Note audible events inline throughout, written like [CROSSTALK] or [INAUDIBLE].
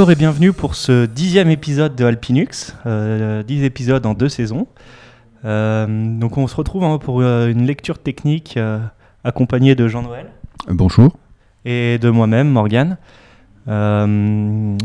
Bonjour et bienvenue pour ce dixième épisode de Alpinux, euh, dix épisodes en deux saisons. Euh, donc on se retrouve hein, pour euh, une lecture technique accompagnée de Jean-Noël Bonjour. et de moi-même, Morgane. Donc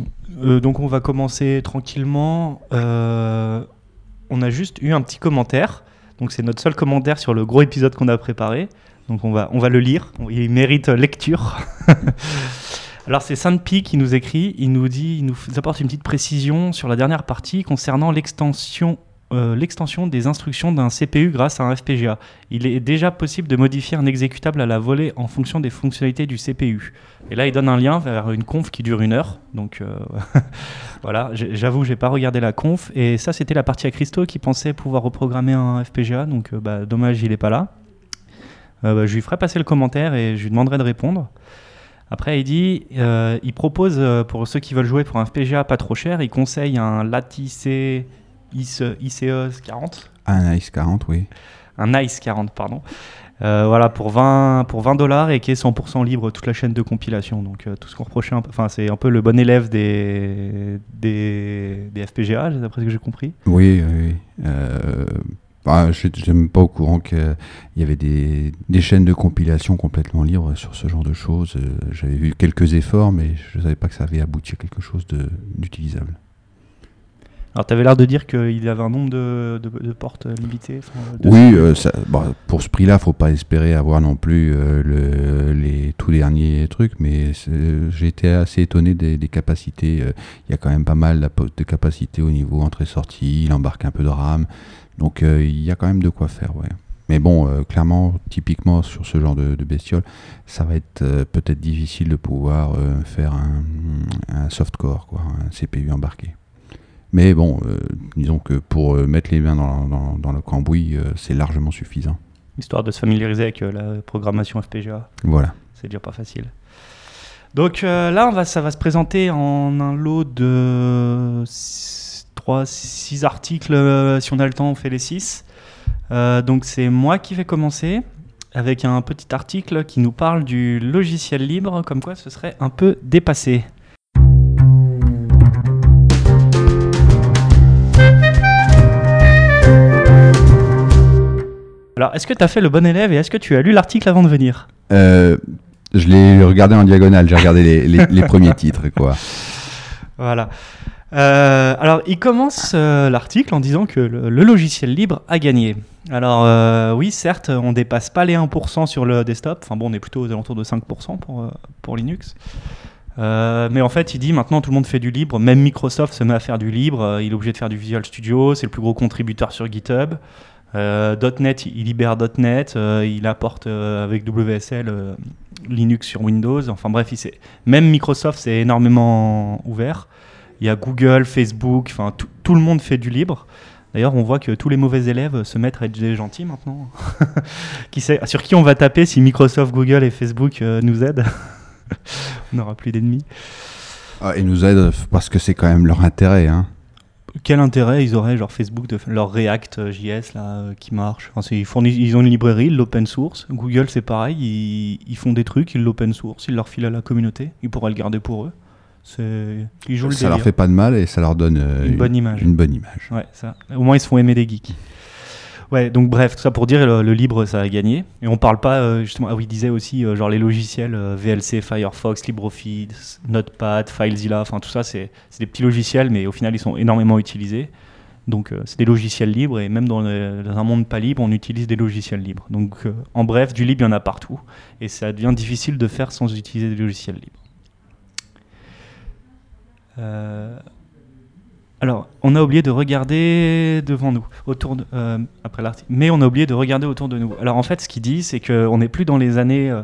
on va commencer tranquillement. On a juste eu un petit commentaire. Donc c'est notre seul commentaire sur le gros épisode qu'on a préparé. Donc on va, on va le lire. Il mérite lecture. [LAUGHS] Alors c'est Saint-Pi qui nous écrit. Il nous dit, il nous apporte une petite précision sur la dernière partie concernant l'extension. euh, l'extension des instructions d'un CPU grâce à un FPGA. Il est déjà possible de modifier un exécutable à la volée en fonction des fonctionnalités du CPU. Et là, il donne un lien vers une conf qui dure une heure. Donc euh, [LAUGHS] voilà, j'avoue, j'ai pas regardé la conf. Et ça, c'était la partie à Christo qui pensait pouvoir reprogrammer un FPGA. Donc euh, bah, dommage, il est pas là. Bah, je lui ferai passer le commentaire et je lui demanderai de répondre. Après, il dit, euh, il propose euh, pour ceux qui veulent jouer pour un FPGA pas trop cher, il conseille un Lattice ICE, ICE 40 Un Ice 40, oui. un Nice 40 pardon Euh, voilà pour 20 pour 20 dollars et qui est 100% libre toute la chaîne de compilation donc euh, tout ce qu'on reprochait enfin c'est un peu le bon élève des des, des FPGA d'après ce que j'ai compris Oui, oui. oui. Euh, bah, je n'étais même pas au courant qu'il y avait des, des chaînes de compilation complètement libres sur ce genre de choses. Euh, J'avais vu quelques efforts, mais je ne savais pas que ça avait abouti à quelque chose d'utilisable. alors tu avais l'air de dire qu'il y avait un nombre de, de, de portes limitées de- Oui, euh, ça- bah, pour ce prix-là, faut pas espérer avoir non plus euh, le- les tout derniers trucs, mais j'ai été assez étonné des, des capacités. euh, Il y a quand même pas mal de capacités au niveau entrée-sortie, il embarque un peu de RAM, donc euh, il y a quand même de quoi faire, ouais. Mais bon, euh, clairement, typiquement sur ce genre de, de bestiole, ça va être euh, peut-être difficile de pouvoir euh, faire un, un softcore, quoi, un CPU embarqué. Mais bon, disons que pour mettre les mains dans, dans- dans le cambouis, c'est largement suffisant. histoire de se familiariser avec la programmation FPGA Voilà. c'est déjà pas facile donc là on va ça va se présenter en un lot de 3 6 articles euh, si on a le temps on fait les 6 donc c'est moi qui vais commencer avec un petit article qui nous parle du logiciel libre comme quoi ce serait un peu dépassé alors est-ce que tu as fait le bon élève et est-ce que tu as lu l'article avant de venir? Euh, je l'ai regardé en diagonale, j'ai regardé les, les- les premiers [LAUGHS] titres, quoi. Voilà. Euh, alors, il commence euh, l'article en disant que le, logiciel libre a gagné. Alors, euh, oui, certes, on dépasse pas les 1% sur le desktop. Enfin bon, on est plutôt aux alentours de 5% pour, Linux. Mais en fait, il dit maintenant tout le monde fait du libre. Même Microsoft se met à faire du libre. Il est obligé de faire du Visual Studio. C'est le plus gros contributeur sur GitHub. .NET, il libère .NET. il apporte avec WSL Linux sur Windows. Enfin bref, même Microsoft s'est énormément ouvert. Il y a Google, Facebook, enfin tout, le monde fait du libre. D'ailleurs, on voit que tous les mauvais élèves se mettent à être des gentils maintenant. [LAUGHS] qui sait, sur qui on va taper si Microsoft, Google et Facebook euh, nous aident [LAUGHS] On n'aura plus d'ennemis. Ah, ils nous aident parce que c'est quand même leur intérêt, hein. Quel intérêt ils auraient, genre Facebook, de leur React euh, JS là, euh, qui marche? Enfin, ils, fournissent, ils ont une librairie, ils l'open source. Google, c'est pareil, ils, ils font des trucs, ils l'open source, ils leur filent à la communauté, ils pourraient le garder pour eux. C'est, ils jouent le Ça leur fait pas de mal et ça leur donne euh, Une bonne image. Une bonne image. Ouais, ça. Au moins, ils se font aimer des geeks. Ouais, donc bref, tout ça pour dire le, le libre, ça a gagné. Et on parle pas, euh, justement, ah oui, il disait aussi, euh, genre les logiciels euh, VLC, Firefox, LibreOffice, Notepad, FileZilla, enfin tout ça, c'est c'est des petits logiciels, mais au final, ils sont énormément utilisés. Donc, c'est des logiciels libres, et même dans, le- dans un monde pas libre, on utilise des logiciels libres. Donc, en bref, du libre, il y en a partout. Et ça devient difficile de faire sans utiliser des logiciels libres. Euh, alors, on a oublié de regarder devant nous, autour de, euh, après l'article. Mais on a oublié de regarder autour de nous. Alors en fait, ce qu'il dit, c'est qu'on n'est plus dans les années, euh,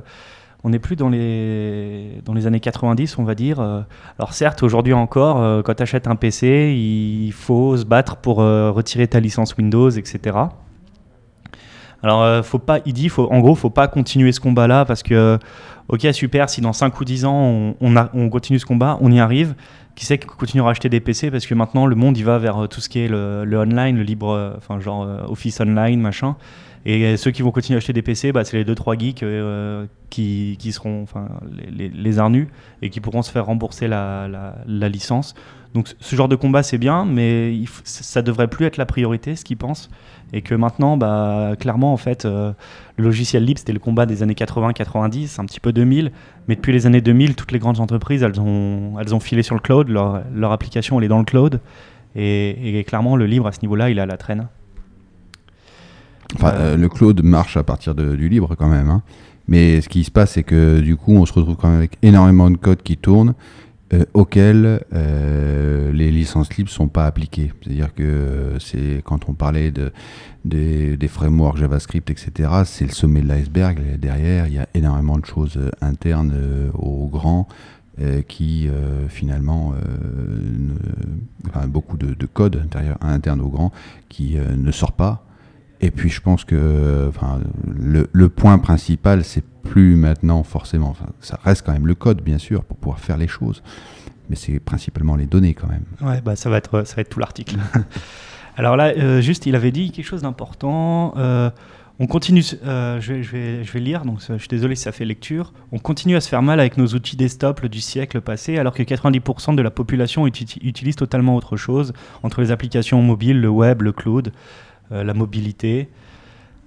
on n'est plus dans les dans les années 90, on va dire. Alors certes, aujourd'hui encore, quand tu achètes un PC, il faut se battre pour retirer ta licence Windows, etc. Alors, faut pas, il dit, faut, en gros, faut pas continuer ce combat-là parce que ok, super, si dans 5 ou 10 ans on, continue ce combat, on y arrive. Qui sait qu'on continuera à acheter des PC parce que maintenant le monde il va vers euh, tout ce qui est le, online, le libre, euh, enfin genre euh, Office online, machin. Et ceux qui vont continuer à acheter des PC, bah, c'est les 2-3 geeks qui, qui seront enfin, les, arnus et qui pourront se faire rembourser la, licence. Donc ce- genre de combat c'est bien, mais il ça devrait plus être la priorité, ce qu'ils pensent. Et que maintenant, bah, clairement, en fait, euh, le logiciel libre, c'était le combat des années 80-90, un petit peu 2000. Mais depuis les années 2000, toutes les grandes entreprises, elles ont, elles ont filé sur le cloud. Leur, leur application, elle est dans le cloud. Et, clairement, le libre, à ce niveau-là, il est à la traîne. Enfin, Euh, le cloud marche à partir du libre quand même. hein. Mais ce qui se passe, c'est que du coup, on se retrouve quand même avec énormément de code qui tournent euh, auxquels euh, les licences libres sont pas appliquées. C'est-à-dire que euh, c'est quand on parlait de, des, des frameworks JavaScript, etc., c'est le sommet de l'iceberg. Derrière, il y a énormément de choses euh, internes aux grands qui finalement, beaucoup de, de code intérieur, interne aux grands qui ne sort pas. Et puis je pense que enfin, le, le point principal, c'est plus maintenant forcément, ça reste quand même le code bien sûr pour pouvoir faire les choses, mais c'est principalement les données quand même. Ouais, bah, ça, va être, ça va être tout l'article. [LAUGHS] Alors là, euh, juste, il avait dit quelque chose d'important. Euh, on continue, euh, je, vais, je, vais, je vais lire, donc je suis désolé si ça fait lecture. On continue à se faire mal avec nos outils desktop du siècle passé, alors que 90% de la population uti- utilise totalement autre chose, entre les applications mobiles, le web, le cloud, la mobilité.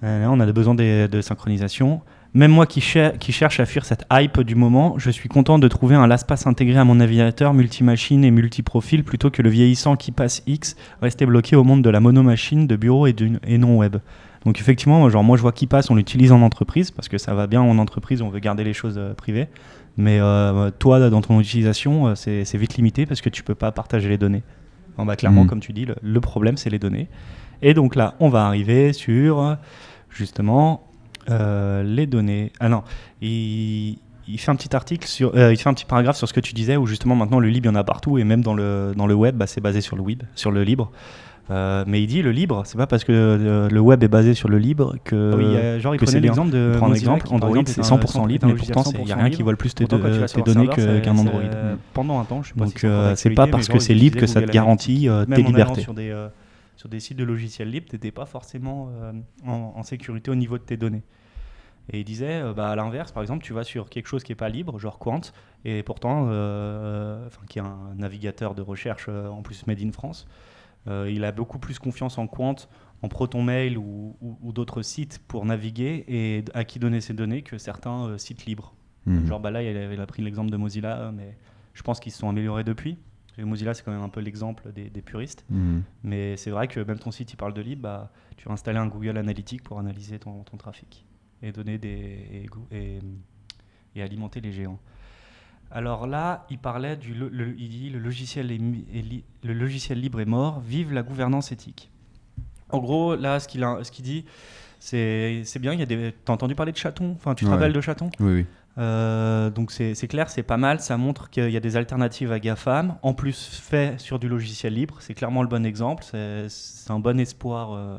On a besoin de, de synchronisation. Même moi qui, cher- qui cherche à fuir cette hype du moment, je suis content de trouver un LastPass intégré à mon navigateur multimachine et multiprofil plutôt que le vieillissant qui passe X resté bloqué au monde de la monomachine, de bureau et, non web. Donc effectivement, genre moi je vois qui passe, on l'utilise en entreprise parce que ça va bien en entreprise, on veut garder les choses euh, privées. Mais euh, toi, dans ton utilisation, euh, c'est vite limité parce que tu peux pas partager les données. Bon, bah, clairement, Mhm. comme tu dis, le, le problème c'est les données. Et donc là, on va arriver sur justement euh, les données. Ah non, il, il fait un petit article sur, euh, il fait un petit paragraphe sur ce que tu disais où justement maintenant le libre il y en a partout et même dans le dans le web, bah, c'est basé sur le web, sur le libre. Euh, mais il dit le libre, c'est pas parce que euh, le web est basé sur le libre que, Ah oui, euh, genre, il prenait l'exemple de Mozilla exemple, qui, Android exemple, c'est est un 100% centre- libre, mais pourtant il n'y a 100% rien qui vole plus tes, un données qu'un Android. Mm. Pendant un temps, je sais pas Donc c'est pas parce que c'est libre que ça te garantit tes libertés. Sur des, sites de logiciels libres, tu n'étais pas forcément euh, en, en sécurité au niveau de tes données. Et il disait, euh, bah, à l'inverse, par exemple, tu vas sur quelque chose qui n'est pas libre, genre Quant, et pourtant, euh, qui est un navigateur de recherche en plus made in France, il a beaucoup plus confiance en Quant, en ProtonMail ou, ou- ou d'autres sites pour naviguer et à qui donner ses données que certains sites libres. Mhm. Genre bah là, il a, il a pris l'exemple de Mozilla, mais je pense qu'ils se sont améliorés depuis. Que Mozilla, c'est quand même un peu l'exemple des, des puristes. Mhm. Mais c'est vrai que même ton site, il parle de libre, bah, tu vas installer un Google Analytics pour analyser ton, ton trafic et donner des et, et, et alimenter les géants. Alors là, il parlait du le, il dit le logiciel est mi- est li- le logiciel libre est mort, vive la gouvernance éthique. En gros, là, ce qu'il ce qu'il dit, c'est c'est bien. Il y a des. T'as entendu parler de chatons? Enfin, tu te Ouais. rappelles de chatons? Oui, oui. Euh, donc c'est clair, c'est pas mal, ça montre qu'il y a des alternatives à GAFAM, en plus fait sur du logiciel libre, c'est clairement le bon exemple, c'est un bon espoir euh,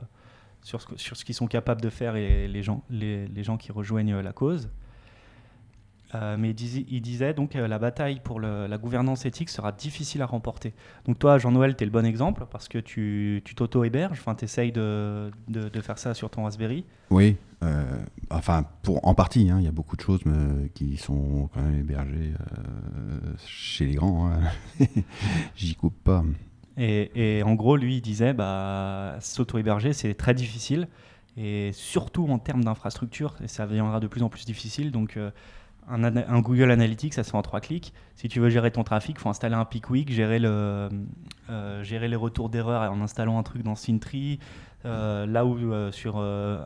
sur ce, qu'ils sont capables de faire et les gens, les gens qui rejoignent la cause. Euh, mais il disait, il disait donc que la bataille pour le- la gouvernance éthique sera difficile à remporter. Donc toi, Jean-Noël, tu es le bon exemple parce que tu t'auto-héberges, enfin, tu essayes de, de, de faire ça sur ton Raspberry. Oui, euh, enfin, pour, en partie, hein, il y a beaucoup de choses euh, qui sont quand même hébergées euh, chez les grands. hein. [LAUGHS] J'y coupe pas. Et, et en gros, lui, il disait, bah, s'auto-héberger, c'est très difficile, et surtout en termes d'infrastructure, et ça deviendra de plus en plus difficile. Donc, euh, un, Google Analytics, ça se fait en trois clics. Si tu veux gérer ton trafic, il faut installer un Pickwick, gérer, le, euh, gérer les retours d'erreur en installant un truc dans Sintry. Euh, là où euh, sur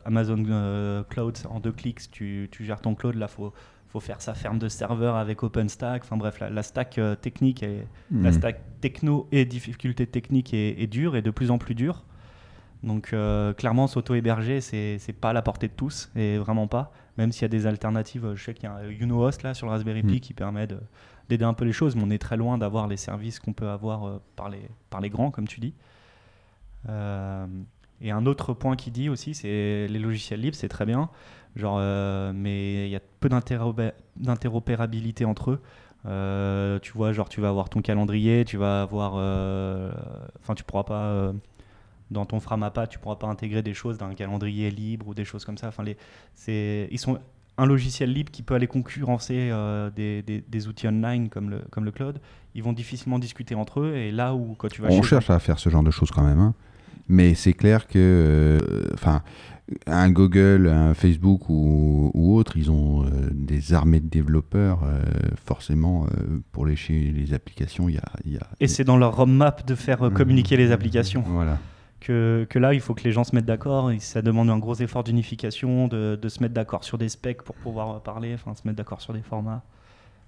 Amazon Cloud, en deux clics, tu, tu gères ton cloud, là, il faut, faut faire sa ferme de serveurs avec OpenStack. Enfin bref, la, la stack technique est, la Mhm. stack techno et difficulté technique est, est dure et de plus en plus dure. Donc euh, clairement, s'auto-héberger, c'est pas à la portée de tous, et vraiment pas. Même s'il y a des alternatives, je sais qu'il y a un UnoHost là sur le Raspberry Pi Mm. qui permet de- d'aider un peu les choses, mais on est très loin d'avoir les services qu'on peut avoir euh, par, les, par les grands, comme tu dis. Euh, et un autre point qu'il dit aussi, c'est les logiciels libres, c'est très bien. Genre, euh, mais il y a peu d'interopé- d'interopérabilité entre eux. Euh, tu vois, genre, tu vas avoir ton calendrier, tu vas avoir. euh, Enfin, tu pourras pas. euh, dans ton Framapa, tu pourras pas intégrer des choses d'un calendrier libre ou des choses comme ça. Enfin, les, c'est, ils sont un logiciel libre qui peut aller concurrencer euh, des, des- des outils online comme le, comme le cloud. Ils vont difficilement discuter entre eux. Et là où, quand tu vas On cherche à faire ce genre de choses quand même. hein. Mais c'est clair que, euh, enfin, un Google, un Facebook ou, ou autre, ils ont euh, des armées de développeurs. euh, forcément, pour lécher les applications, il y a. y a- Et c'est dans leur roadmap de faire euh, communiquer les applications. Voilà. Que, que là, il faut que les gens se mettent d'accord. Ça demande un gros effort d'unification, de, de se mettre d'accord sur des specs pour pouvoir parler, enfin se mettre d'accord sur des formats.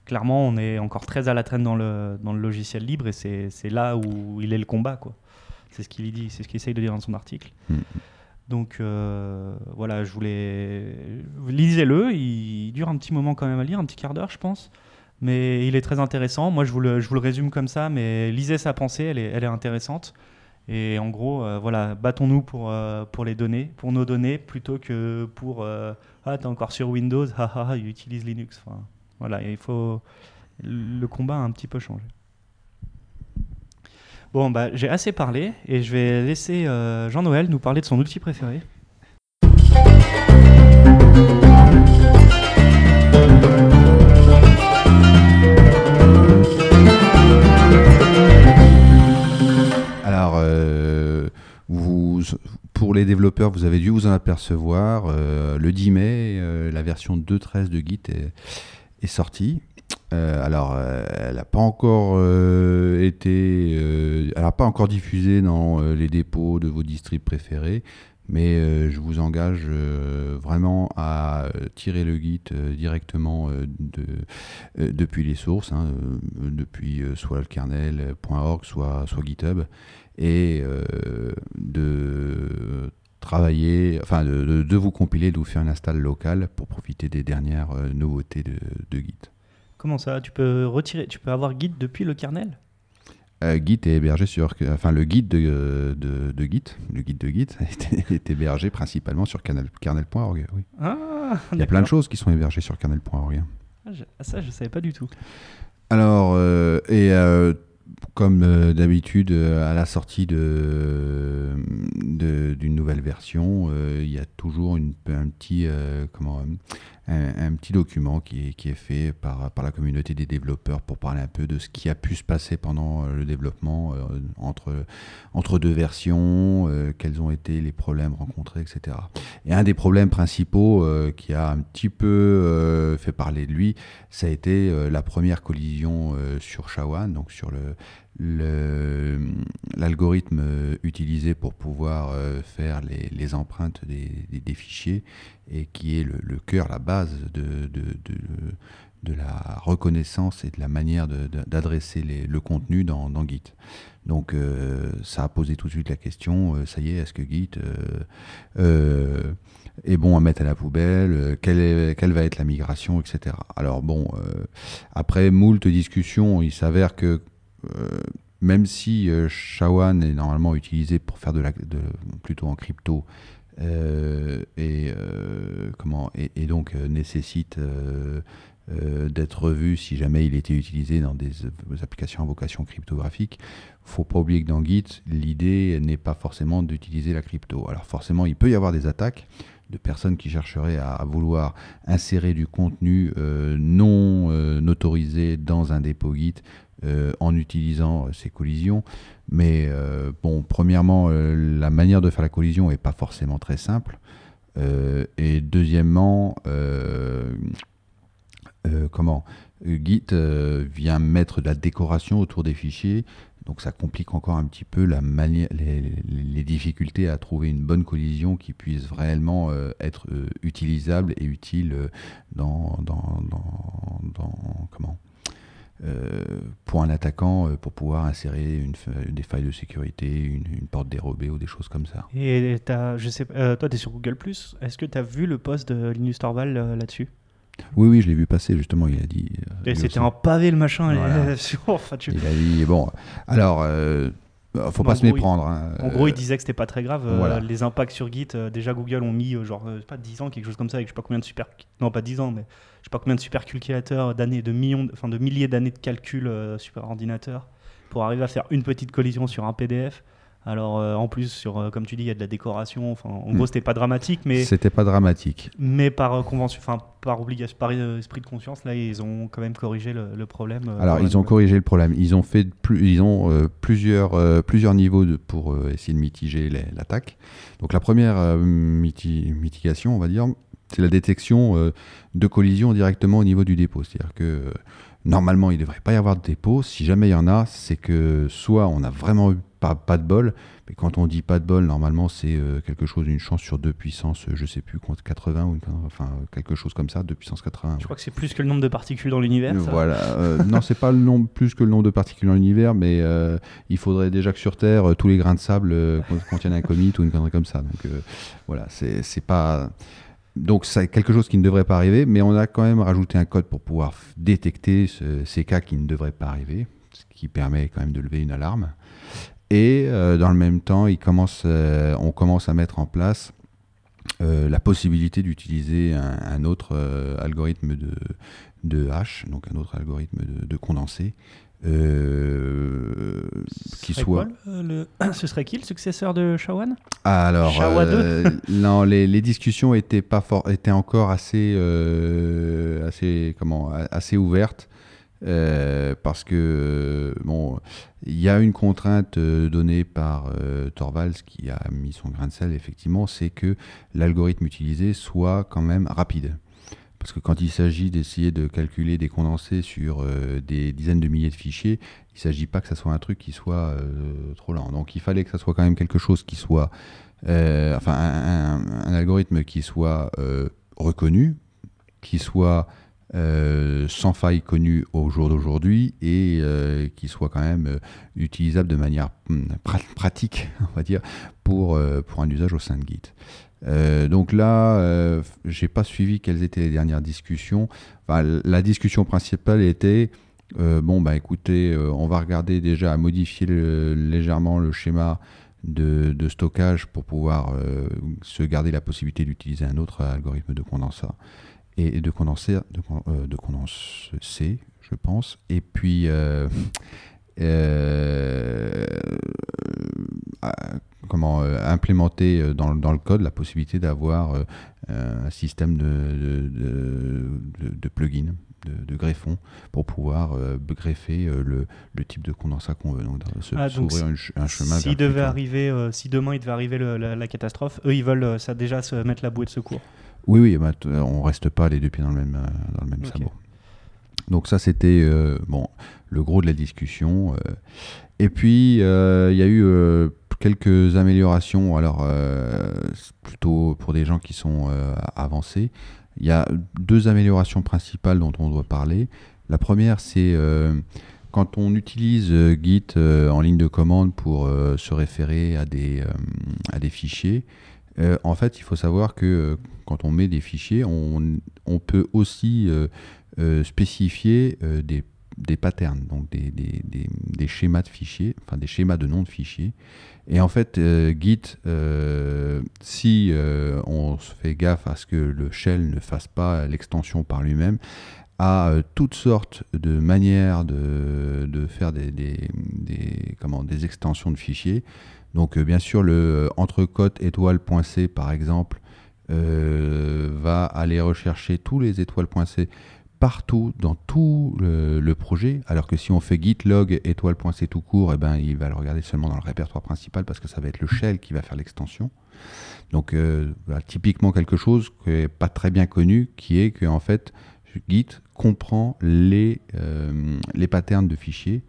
Clairement, on est encore très à la traîne dans le, dans le logiciel libre et c'est là où il est le combat. quoi. C'est ce qu'il dit, c'est ce qu'il essaye de dire dans son article. Mm. Donc euh, voilà, je voulais. Lisez-le, il dure un petit moment quand même à lire, un petit quart d'heure, je pense. Mais il est très intéressant. Moi, je vous le, je vous le résume comme ça, mais lisez sa pensée, elle est, elle est intéressante. Et en gros, euh, voilà, battons-nous pour, euh, pour les données, pour nos données, plutôt que pour euh, Ah, t'es encore sur Windows, [LAUGHS] haha, il utilise Linux. Enfin, voilà, il faut. Le combat a un petit peu changé. Bon, bah, j'ai assez parlé et je vais laisser Jean-Noël nous parler de son outil préféré. Alors, pour les développeurs, vous avez dû vous en apercevoir. euh, le 10 mai, euh, la version 2.13 de Git est, sortie. Euh, alors, elle n'a pas encore été, elle n'a pas encore diffusé dans les dépôts de vos distribs préférés, mais je vous engage vraiment à tirer le Git directement de, depuis les sources, hein, depuis soit le kernel.org, soit, soit GitHub, et euh, de travailler, enfin de, de- de vous compiler, de vous faire une install locale pour profiter des dernières euh, nouveautés de, de Git. Comment ça? Tu peux retirer, tu peux avoir Git depuis le kernel? Euh, Git est hébergé sur, enfin le guide de, de, de Git, le guide de Git [LAUGHS] est, est hébergé principalement sur kernel- kernel.org. Oui. Ah, Il y a plein de choses qui sont hébergées sur kernel.org. Ah, je- ah, ça, je savais pas du tout. Alors, euh, et euh, comme euh, d'habitude, euh, à la sortie d'une nouvelle version, euh, il y a toujours une, un, petit, comment, un, un petit document qui est, qui est fait par, par la communauté des développeurs pour parler un peu de ce qui a pu se passer pendant euh, le développement euh, entre, entre deux versions, euh, quels ont été les problèmes rencontrés, etc. Et un des problèmes principaux qui a un petit peu fait parler de lui, ça a été la première collision sur Shawan, donc sur le- l'algorithme euh, utilisé pour pouvoir euh, faire les, empreintes des, fichiers et qui est le, cœur, la base de, de, de- la reconnaissance et de la manière d'adresser le contenu dans, Git. Donc euh, ça a posé tout de suite la question, ça y est, est-ce que Git est bon à mettre à la poubelle, quelle, quelle va être la migration, etc. Alors bon, après moult discussions, il s'avère que même si euh, Shawan est normalement utilisé pour faire de la, plutôt en crypto, euh, et, euh, comment, et, donc euh, nécessite euh, euh, d'être revu si jamais il était utilisé dans des, euh, applications à vocation cryptographique. faut pas oublier que dans Git, l'idée n'est pas forcément d'utiliser la crypto. Alors forcément, il peut y avoir des attaques de personnes qui chercheraient à, vouloir insérer du contenu euh, non euh, autorisé dans un dépôt Git euh, en utilisant euh, ces collisions. Mais euh, bon, premièrement, la manière de faire la collision n'est pas forcément très simple. Et deuxièmement, comment Git vient mettre de la décoration autour des fichiers, donc ça complique encore un petit peu la les, difficultés à trouver une bonne collision qui puisse réellement être utilisable et utile dans, comment pour un attaquant euh, pour pouvoir insérer une, des failles de sécurité, une, une porte dérobée ou des choses comme ça. Et t'as- je sais, euh, toi, tu es sur Google. Est-ce que tu as vu le post de Linus Torvald euh, là-dessus? Oui, oui, je l'ai vu passer justement. Il a dit. euh, C'était un pavé le machin. Voilà. [LAUGHS] enfin, tu- Il a dit bon. Alors, euh, Euh, faut pas se méprendre. Hein. En gros, il disait que c'était pas très grave. Euh, les impacts sur Git, déjà Google ont mis genre pas 10 ans, quelque chose comme ça, avec je sais pas combien de super, non pas 10 ans, mais je sais pas combien de supercalculateurs d'années, de millions, enfin de milliers d'années de calcul super ordinateur pour arriver à faire une petite collision sur un PDF. Alors euh, en plus sur euh, comme tu dis il y a de la décoration. Enfin en gros mm. c'était pas dramatique mais c'était pas dramatique. Mais par euh, convention, enfin par obligation, par esprit de conscience là ils ont quand même corrigé le, problème. Alors ils ont corrigé le problème. Ils ont fait plus, ils ont plusieurs plusieurs niveaux de, pour essayer de mitiger l'attaque. Donc la première mitigation on va dire c'est la détection de collision directement au niveau du dépôt. C'est-à-dire que normalement il ne devrait pas y avoir de dépôt. Si jamais il y en a, c'est que soit on a vraiment eu pas, pas de bol. Mais quand on dit pas de bol, normalement, c'est euh, quelque chose, une chance sur deux puissances, je sais plus, 80 ou enfin quelque chose comme ça, 2 puissance 80. Je crois que c'est plus que le nombre de particules dans l'univers. Voilà. Euh, non, c'est pas le nombre, plus que le nombre de particules dans l'univers, mais euh, il faudrait déjà que sur Terre, tous les grains de sable contiennent un commit ou une connerie comme ça. Donc voilà, c'est pas. Donc c'est quelque chose qui ne devrait pas arriver, mais on a quand même rajouté un code pour pouvoir détecter ces cas qui ne devraient pas arriver, ce qui permet quand même de lever une alarme. Et euh, dans le même temps, euh, on commence à mettre en place euh, la possibilité d'utiliser un, autre algorithme de, hash, donc un autre algorithme de, condensé, qui soit. [COUGHS] Ce serait qui le successeur de SHA-1 Alors, [LAUGHS] non, les, discussions étaient pas étaient encore assez, assez, comment, assez ouvertes. Euh, parce que euh, bon, il y a une contrainte euh, donnée par Torvalds qui a mis son grain de sel, effectivement, c'est que l'algorithme utilisé soit quand même rapide. Parce que quand il s'agit d'essayer de calculer des condensés sur des dizaines de milliers de fichiers, il ne s'agit pas que ça soit un truc qui soit trop lent. Donc il fallait que ça soit quand même quelque chose qui soit, enfin un, algorithme qui soit reconnu, qui soit euh, sans faille connu au jour d'aujourd'hui et euh, qui soit quand même euh, utilisable de manière hmm, pratique, [LAUGHS] on va dire, pour, pour un usage au sein de Git. donc là, j'ai pas suivi quelles étaient les dernières discussions. la discussion principale était bon, bah écoutez, on va regarder déjà à modifier légèrement le schéma de, de stockage pour pouvoir se garder la possibilité d'utiliser un autre algorithme de condensat et de condenser, de, euh, de condenser, je pense. Et puis, euh, euh, comment implémenter dans, dans, le code la possibilité d'avoir un système de, de, de, plugin, de, greffon, pour pouvoir greffer le, le, type de condensat qu'on veut. Donc, se, ah, un, chemin. Si, devait arriver, si demain il devait arriver la, la, catastrophe, eux ils veulent ça déjà se mettre la bouée de secours. Oui, oui, bah, on reste pas les deux pieds dans le même, euh, dans le même sabot. Donc ça, c'était euh, bon, le gros de la discussion. Euh. Et puis, il y a eu quelques améliorations, alors plutôt pour des gens qui sont avancés. Il y a deux améliorations principales dont on doit parler. La première, c'est quand on utilise Git en ligne de commande pour se référer à des, à des fichiers, euh, en fait, il faut savoir que euh, quand on met des fichiers, on, peut aussi euh, spécifier des, patterns, donc des, schémas de fichiers, enfin des schémas de nom de fichiers. Et en fait, Git, si on se fait gaffe à ce que le shell ne fasse pas l'extension par lui-même, a toutes sortes de manières de, faire des, comment, des extensions de fichiers. Donc euh, bien sûr, le euh, entrecote étoile.c par exemple euh, va aller rechercher tous les étoiles.c partout dans tout le, projet, alors que si on fait git log étoile.c tout court, eh ben, il va le regarder seulement dans le répertoire principal parce que ça va être le shell qui va faire l'extension. Donc typiquement quelque chose qui n'est pas très bien connu, qui est que en fait Git comprend les patterns de fichiers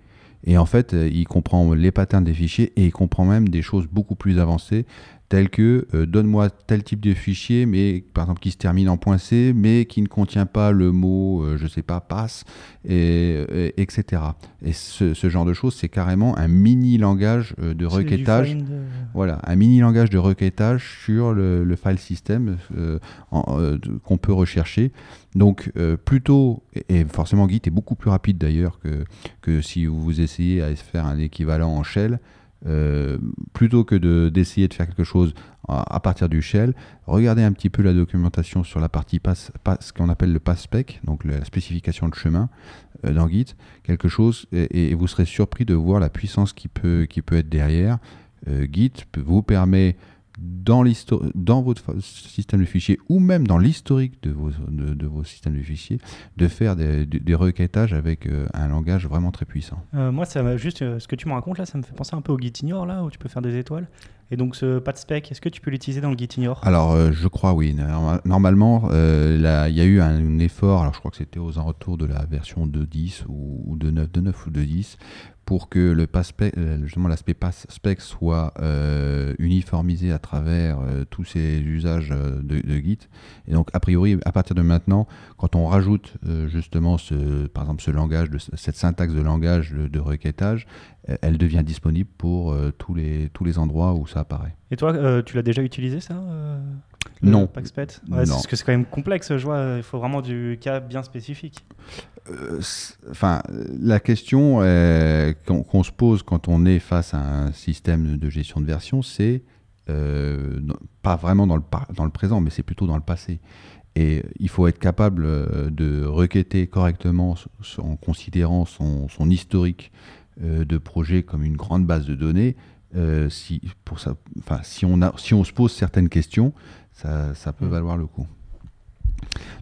et en fait, euh, il comprend les patterns des fichiers et il comprend même des choses beaucoup plus avancées, telles que euh, donne-moi tel type de fichier, mais par exemple qui se termine en .c, mais qui ne contient pas le mot, je euh, je sais pas, passe, et, etc. Et ce, genre de choses, c'est carrément un mini langage de requêtage. Voilà, un mini langage de requêtage sur le, le file system qu'on peut rechercher. Donc euh, plutôt, et forcément Git est beaucoup plus rapide d'ailleurs que, que si vous essayez à faire un équivalent en shell, euh, plutôt que d'essayer de, faire quelque chose à, partir du shell, regardez un petit peu la documentation sur la partie pass, ce qu'on appelle le pass spec, donc la spécification de chemin euh, dans Git, quelque chose, et, vous serez surpris de voir la puissance qui peut, qui peut être derrière. Euh, Git vous permet dans, dans votre système de fichiers ou même dans l'historique de vos, de, vos systèmes de fichiers de faire des, des requêtages avec euh, un langage vraiment très puissant. Euh, moi, ça juste euh, ce que tu me racontes là, ça me fait penser un peu au Gitignore là où tu peux faire des étoiles. Et donc ce spec est-ce que tu peux l'utiliser dans le Gitignore Alors je crois oui. Normalement, il y a eu un, effort, alors je crois que c'était aux alentours de la version 2.10 ou, ou de 9, de 9 ou 2.10 pour que le euh, justement l'aspect pass spec soit euh, uniformisé à travers euh, tous ces usages de, Git. Et donc a priori, à partir de maintenant, quand on rajoute justement ce, par exemple ce langage, de, cette syntaxe de langage de, requêtage, elle devient disponible pour tous les tous les endroits où ça apparaît. Et toi, tu l'as déjà utilisé ça non. Paxpet? Parce que c'est quand même complexe, je vois. Il faut vraiment du cas bien spécifique. Euh, enfin, la question qu'on se pose quand on est face à un système de gestion de version, c'est euh, pas vraiment dans le, dans le présent, mais c'est plutôt dans le passé. Et il faut être capable euh, de requêter correctement en considérant son, son historique de projet comme une grande base de données. Si, pour ça, si, on a, si on se pose certaines questions, ça, ça peut mm. valoir le coup.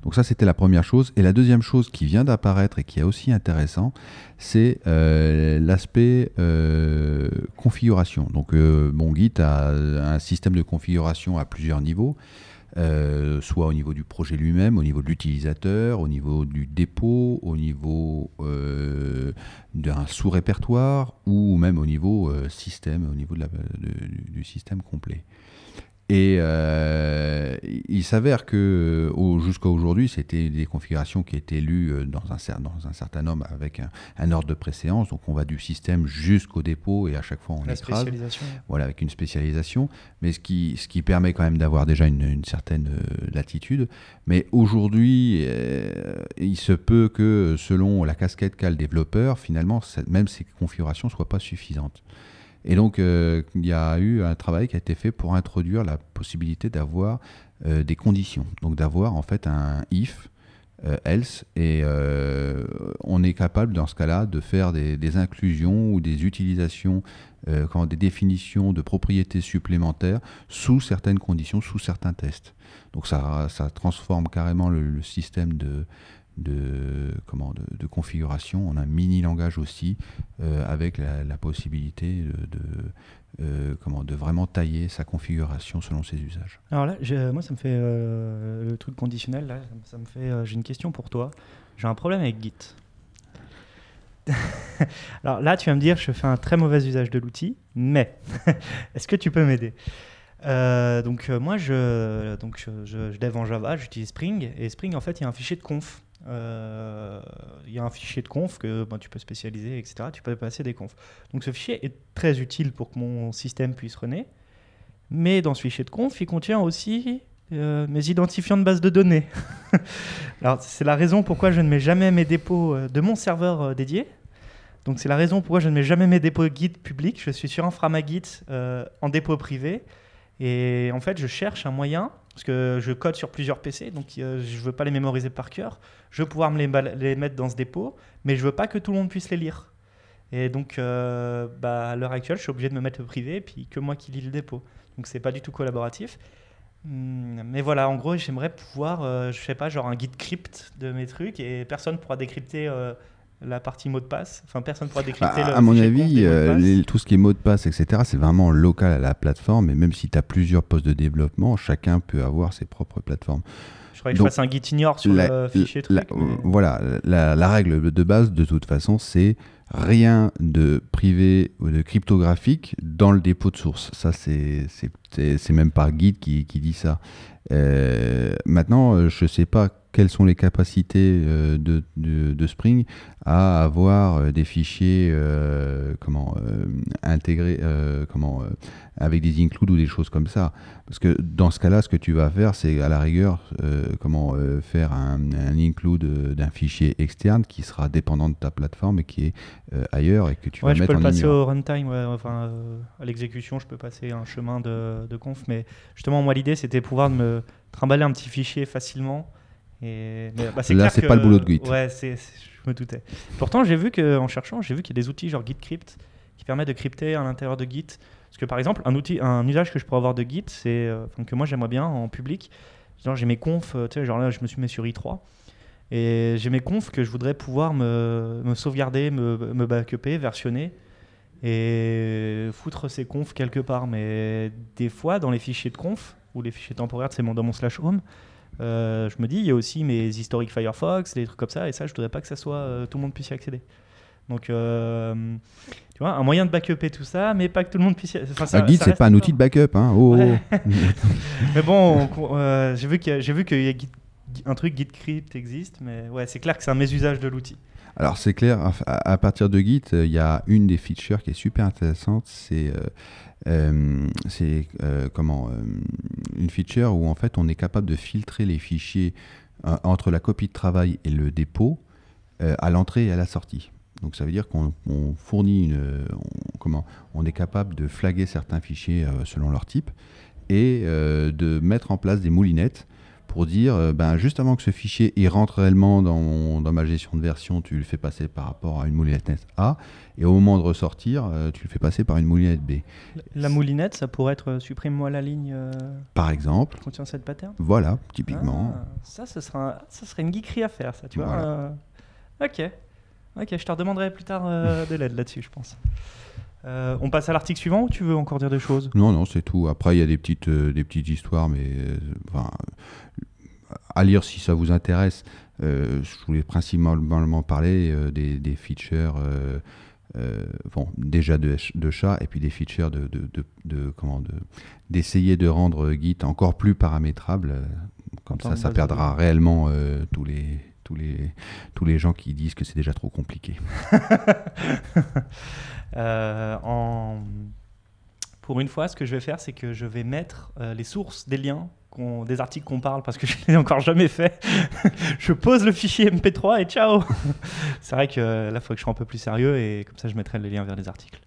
Donc ça, c'était la première chose. Et la deuxième chose qui vient d'apparaître et qui est aussi intéressant, c'est euh, l'aspect euh, configuration. Donc euh, mon Git a un système de configuration à plusieurs niveaux. Soit au niveau du projet lui-même, au niveau de l'utilisateur, au niveau du dépôt, au niveau d'un sous-répertoire ou même au niveau système, au niveau du système complet. Et euh, il s'avère que jusqu'à aujourd'hui, c'était des configurations qui étaient lues euh, dans un, dans un certain nombre avec un, ordre de préséance. Donc on va du système jusqu'au dépôt et à chaque fois on La Spécialisation. Voilà, avec une spécialisation. Mais ce qui, ce qui permet quand même d'avoir déjà une, certaine euh, latitude. Mais aujourd'hui, il se peut que selon la casquette qu'a le développeur, finalement, même ces configurations ne soient pas suffisantes. Et donc, euh, il y a eu un travail qui a été fait pour introduire la possibilité d'avoir euh, des conditions. Donc, d'avoir en fait un if, euh, else, et on est capable dans ce cas-là de faire des, inclusions ou des utilisations, des définitions de propriétés supplémentaires sous certaines conditions, sous certains tests. Donc, ça transforme carrément le système de, de, comment, de, configuration. On a un mini langage aussi euh, avec la, possibilité de, euh, comment, de vraiment tailler sa configuration selon ses usages. Alors là, moi, ça me fait euh, le truc conditionnel. Là, ça me fait. J'ai une question pour toi. J'ai un problème avec Git. [LAUGHS] Alors là, tu vas me dire, je fais un très mauvais usage de l'outil, mais [LAUGHS] est-ce que tu peux m'aider? Donc moi je donc je, je, dev en Java, j'utilise Spring et Spring en fait il y a un fichier de conf euh, il y a un fichier de conf que tu peux spécialiser, etc. Tu peux passer des confs. Donc ce fichier est très utile pour que mon système puisse runner. Mais dans ce fichier de conf, il contient aussi euh, mes identifiants de base de données. [LAUGHS] Alors c'est la raison pourquoi je ne mets jamais mes dépôts euh, de mon serveur dédié. Donc c'est la raison pourquoi je ne mets jamais mes dépôts Git publics. Je suis sur Inframagit en dépôt privé. Et en fait, je cherche un moyen parce que je code sur plusieurs PC, donc euh, je ne veux pas les mémoriser par cœur. Je veux pouvoir me les, mettre dans ce dépôt, mais je veux pas que tout le monde puisse les lire. Et donc, euh, bah, à l'heure actuelle, je suis obligé de me mettre le privé, et puis que moi qui lis le dépôt. Donc, c'est pas du tout collaboratif. Hmm, mais voilà, en gros, j'aimerais pouvoir, euh, je sais pas, genre un guide crypt de mes trucs, et personne pourra décrypter la partie mot de passe Enfin, personne ne pourra décrypter bah, À mon avis, euh, tout ce qui est mot de passe, etc., c'est vraiment local à la plateforme. Et même si tu as plusieurs postes de développement, chacun peut avoir ses propres plateformes. Je croyais que je fasse un git ignore sur le fichier truc. Voilà, la, règle de base, de toute façon, c'est rien de privé ou de cryptographique dans le dépôt de source. Ça, c'est même pas Git qui, qui dit ça. Euh, maintenant, euh, je ne sais pas quelles sont les capacités euh, de, de, Spring à avoir euh, des fichiers euh, comment intégrés comment avec des includes ou des choses comme ça. Parce que dans ce cas-là ce que tu vas faire c'est à la rigueur comment faire un, include d'un fichier externe qui sera dépendant de ta plateforme et qui est ailleurs et que tu vas je mettre peux le passer au runtime enfin à l'exécution je peux passer un chemin de, de conf. Mais justement moi l'idée c'était pouvoir me trimballer un petit fichier facilement et, bah, Là, c'est pas le boulot de Git. Ouais, je me doutais. Pourtant, j'ai vu que en cherchant, j'ai vu qu'il y a des outils genre GitCrypt qui permettent de crypter à l'intérieur de Git. Parce que par exemple, un outil, un usage que je pourrais avoir de Git, c'est euh, que moi j'aimerais bien en public. Genre j'ai mes confs, euh, tu sais, genre là je me suis mis sur i3 et j'ai mes confs que je voudrais pouvoir me, me sauvegarder, me, me backuper, versionner et foutre ces confs quelque part. Mais des fois, dans les fichiers de conf ou les fichiers temporaires, c'est dans mon slash home, euh, je me dis, il y a aussi mes historiques Firefox, des trucs comme ça, et ça, je voudrais pas que ça soit euh, tout le monde puisse y accéder. Donc, euh, tu vois, un moyen de backuper tout ça, mais pas que tout le monde puisse. Y... Enfin, ça, Git, c'est pas un outil de backup, hein. Oh, oh. [LAUGHS] mais bon, j'ai vu qu'il y, y a un truc GitCrypt existe, mais ouais, c'est clair que c'est un mésusage de l'outil. Alors c'est clair, à, partir de Git, il y a une des features qui est super intéressante, c'est euh, euh, comment euh, une feature où en fait on est capable de filtrer les fichiers entre la copie de travail et le dépôt à l'entrée et à la sortie. Donc ça veut dire qu'on fournit une, comment, on est capable de flaguer certains fichiers selon leur type et de mettre en place des moulinettes pour dire, euh, ben, juste avant que ce fichier il rentre réellement dans, dans, ma gestion de version, tu le fais passer par rapport à une moulinette A, et au moment de ressortir, euh, tu le fais passer par une moulinette B. La moulinette, ça pourrait être euh, supprime-moi la ligne. par exemple. Qui contient cette pattern? Voilà, typiquement. Ah, ça, ce sera, ça serait une geekerie à faire, ça, tu vois. ok, ok, je te redemanderai plus tard [LAUGHS] de l'aide là-dessus, je pense. Euh, on passe à l'article suivant ou tu veux encore dire des choses? Non, non, c'est tout. Après, il y a des petites, euh, des petites histoires, mais euh, à lire si ça vous intéresse. je voulais principalement parler des, des, features. bon, déjà de, de, chat et puis des features de, de, de comment d'essayer de, rendre Git encore plus paramétrable comme ça ça perdra réellement tous les tous les tous les gens qui disent que c'est déjà trop compliqué [LAUGHS] en... Pour une fois, ce que je vais faire, c'est que je vais mettre euh, les sources des liens des articles qu'on parle parce que [LAUGHS] je ne l'ai encore jamais fait. [LAUGHS] je pose le fichier MP3 et ciao [LAUGHS] C'est vrai que là, il faut que je sois un peu plus sérieux et comme ça, je mettrai les liens vers les articles.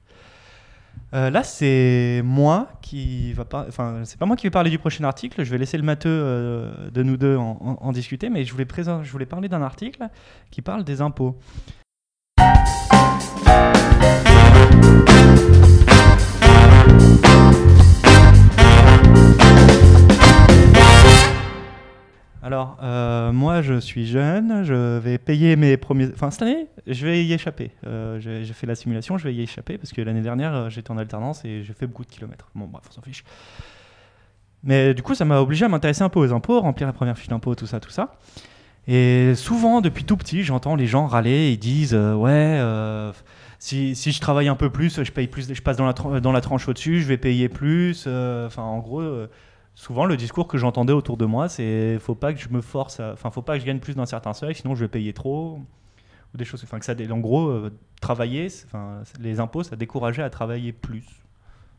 Euh, là, c'est moi qui va pas. Enfin, c'est pas moi qui vais parler du prochain article. Je vais laisser le matheux de nous deux en, en, discuter, mais je voulais, je voulais parler d'un article qui parle des impôts. Alors, euh, moi, je suis jeune, je vais payer mes premiers. Enfin, cette année, je vais y échapper. Euh, j'ai fait la simulation, je vais y échapper parce que l'année dernière, euh, j'étais en alternance et j'ai fait beaucoup de kilomètres. Bon, bref, on s'en fiche. Mais du coup, ça m'a obligé à m'intéresser un peu aux impôts, remplir la première fiche d'impôt, tout ça, tout ça. Et souvent, depuis tout petit, j'entends les gens râler et disent Ouais, si, je travaille un peu plus, je paye plus, je passe dans la tranche au-dessus, je vais payer plus. Enfin, en gros souvent le discours que j'entendais autour de moi, c'est faut pas que je me force, enfin faut pas que je gagne plus d'un certain seuil, sinon je vais payer trop ou des choses. Enfin que ça, en gros, euh, travailler, enfin les impôts, ça décourageait à travailler plus.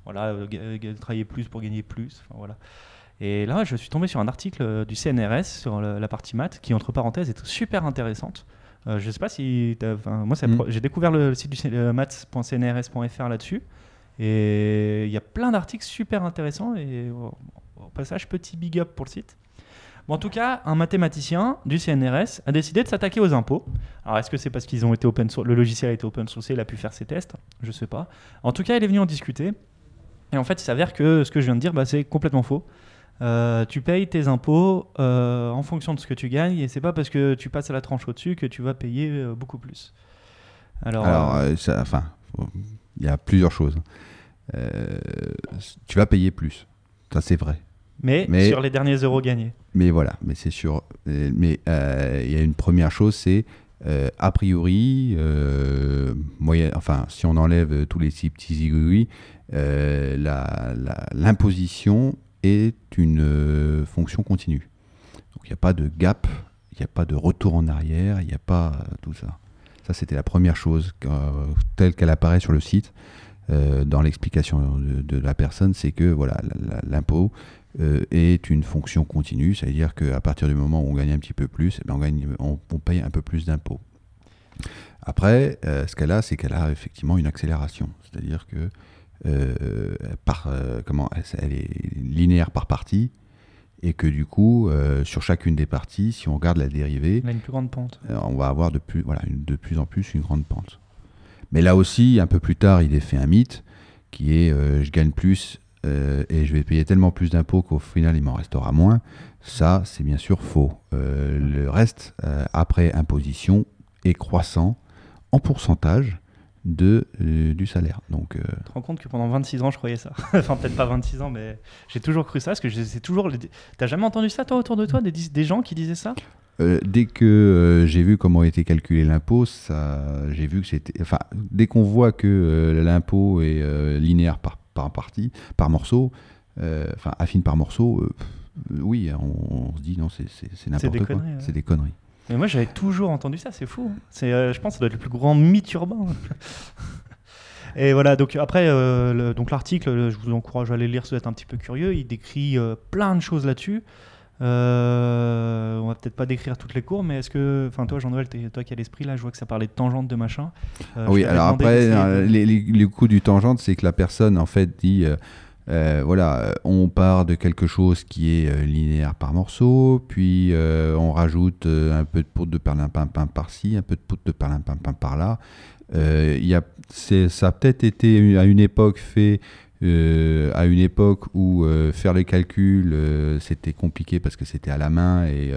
Voilà, euh, travailler plus pour gagner plus. Enfin, voilà. Et là, je suis tombé sur un article euh, du CNRS sur la partie maths qui, entre parenthèses, est super intéressante. je ne sais pas si. Moi, mm. j'ai découvert le site du maths.cnrs.fr là-dessus. Et il y a plein d'articles super intéressants. Et au passage, petit big up pour le site. Bon, en tout cas, un mathématicien du CNRS a décidé de s'attaquer aux impôts. Alors, est-ce que c'est parce qu'ils ont été open source, le logiciel a été open source, il a pu faire ses tests? Je ne sais pas. En tout cas, il est venu en discuter. Et en fait, il s'avère que ce que je viens de dire, bah, c'est complètement faux. Euh, tu payes tes impôts euh, en fonction de ce que tu gagnes et c'est pas parce que tu passes à la tranche au-dessus que tu vas payer euh, beaucoup plus. Alors, ça, enfin, il y a plusieurs choses. tu vas payer plus, ça c'est vrai. Mais, sur les derniers euros gagnés. Mais voilà, mais c'est sûr. Mais euh, il y a une première chose, c'est euh, a priori, euh, moyen, enfin, si on enlève tous les petits zigouilles, l'imposition est une fonction continue. Donc il n'y a pas de gap, Il n'y a pas de retour en arrière, il n'y a pas tout ça. Ça, c'était la première chose telle qu'elle apparaît sur le site. Dans l'explication de, la personne, c'est que voilà, l'impôt est une fonction continue, c'est-à-dire qu'à partir du moment où on gagne un petit peu plus, eh ben, on, gagne, on, paye un peu plus d'impôts. Après, ce qu'elle a, c'est qu'elle a effectivement une accélération, c'est-à-dire que euh, par, euh, comment, elle est linéaire par partie et que du coup, euh, sur chacune des parties, si on regarde la dérivée, a une plus grande pente. on va avoir de plus, voilà, de plus en plus une grande pente. Mais là aussi, un peu plus tard, il est fait un mythe qui est je gagne plus et je vais payer tellement plus d'impôts qu'au final, il m'en restera moins. Ça, c'est bien sûr faux. le reste, après imposition, est croissant en pourcentage de, euh, du salaire. Donc, euh, Tu te rends compte que pendant 26 ans, je croyais ça. [LAUGHS] enfin, peut-être pas 26 ans, mais j'ai toujours cru ça. Parce que c'est toujours. T'as jamais entendu ça, toi, autour de toi, des gens qui disaient ça? Euh, dès que j'ai vu comment était calculé l'impôt, ça, j'ai vu que c'était. Enfin, dès qu'on voit que l'impôt est linéaire par, par partie, par morceau, enfin affine par morceau, oui, on, se dit non, c'est n'importe quoi. C'est des conneries. Mais moi, j'avais toujours entendu ça, c'est fou. Hein. C'est, euh, je pense que ça doit être le plus grand mythe urbain. [LAUGHS] Et voilà, donc après, euh, donc l'article, je vous encourage à aller lire si vous êtes un petit peu curieux. Il décrit euh, plein de choses là-dessus. On va peut-être pas décrire toutes les cours, mais est-ce que, enfin toi Jean-Noël, toi qui as l'esprit là, je vois que ça parlait de tangente de machin. oui, alors après, les, les, les, coups du tangente, c'est que la personne en fait dit euh, voilà, euh, on part de quelque chose qui est euh, linéaire par morceau, puis on rajoute un peu de poudre de perlimpinpin par-ci, un peu de poudre de perlimpinpin par-là. Y a, ça a peut-être été à une époque fait euh, à une époque où euh, faire les calculs euh, c'était compliqué parce que c'était à la main et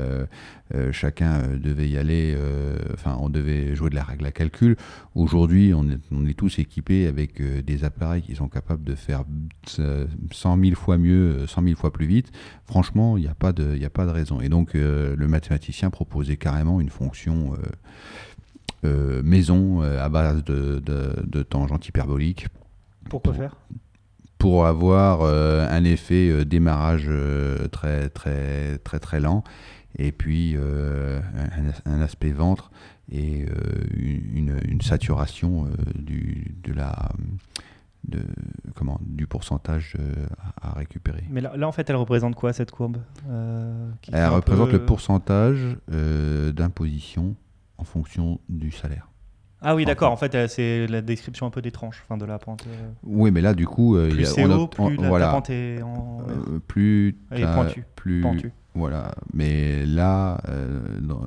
chacun devait y aller, enfin on devait jouer de la règle à calcul. Aujourd'hui on est, on est, tous équipés avec des appareils qui sont capables de faire 100 000 fois mieux, 100 000 fois plus vite. Franchement il n'y a, pas de, a pas de raison. Et donc le mathématicien proposait carrément une fonction. maison à base de, de, de tangente hyperbolique. Pourquoi faire? Pour avoir euh, un effet euh, démarrage euh, très très très très lent et puis un, aspect ventre et une, une, saturation du, de la, de, comment, du pourcentage à, récupérer. Mais là, là, en fait, elle représente quoi cette courbe Elle représente le pourcentage d'imposition en fonction du salaire. Ah oui, d'accord. En fait, euh, c'est la description un peu des tranches, enfin de la pente. Euh. Oui, mais là, du coup, euh, plus c'est haut, plus la, pente est en... plus pointue. Plus voilà. Mais là, dans,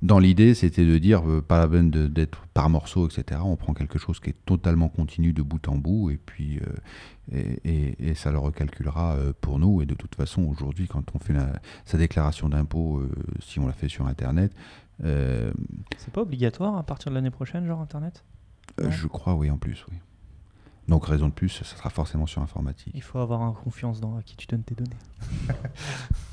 dans, l'idée, c'était de dire pas la peine d'être par morceau, etc. On prend quelque chose qui est totalement continu de bout en bout, et puis et, et, ça le recalculera pour nous. Et de toute façon, aujourd'hui, quand on fait sa déclaration d'impôt, si on la fait sur Internet, euh, c'est pas obligatoire à partir de l'année prochaine, genre Internet? Euh, Je crois, oui, en plus, oui. Donc, raison de plus, ça sera forcément sur informatique. Il faut avoir confiance dans à qui tu donnes tes données. [LAUGHS]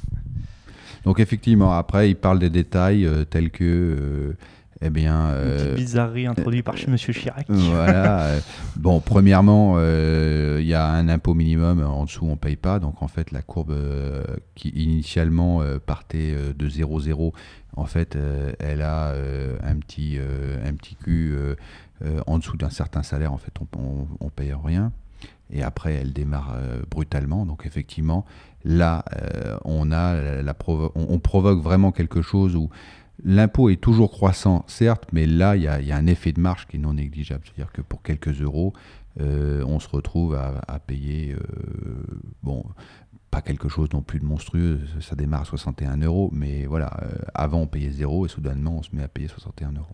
Donc, effectivement, après, il parle des détails euh, tels que eh bien, Une petite bizarrerie introduite par M. Chirac. Voilà. bon, premièrement, il y a un impôt minimum. En dessous, on ne paye pas. Donc, en fait, la courbe qui initialement partait de 0,0 en fait, euh, elle a euh, un, petit, euh, un petit cul en dessous d'un certain salaire, en fait, on ne paye rien. Et après, elle démarre brutalement. Donc, effectivement, là, on, a la on, provoque vraiment quelque chose où l'impôt est toujours croissant, certes, mais là, il y, a un effet de marge qui est non négligeable. C'est-à-dire que pour quelques euros, on se retrouve à, à payer bon, pas quelque chose non plus de monstrueux, ça démarre à 61 euros, mais voilà, euh, avant on payait 0 et soudainement on se met à payer 61 euros.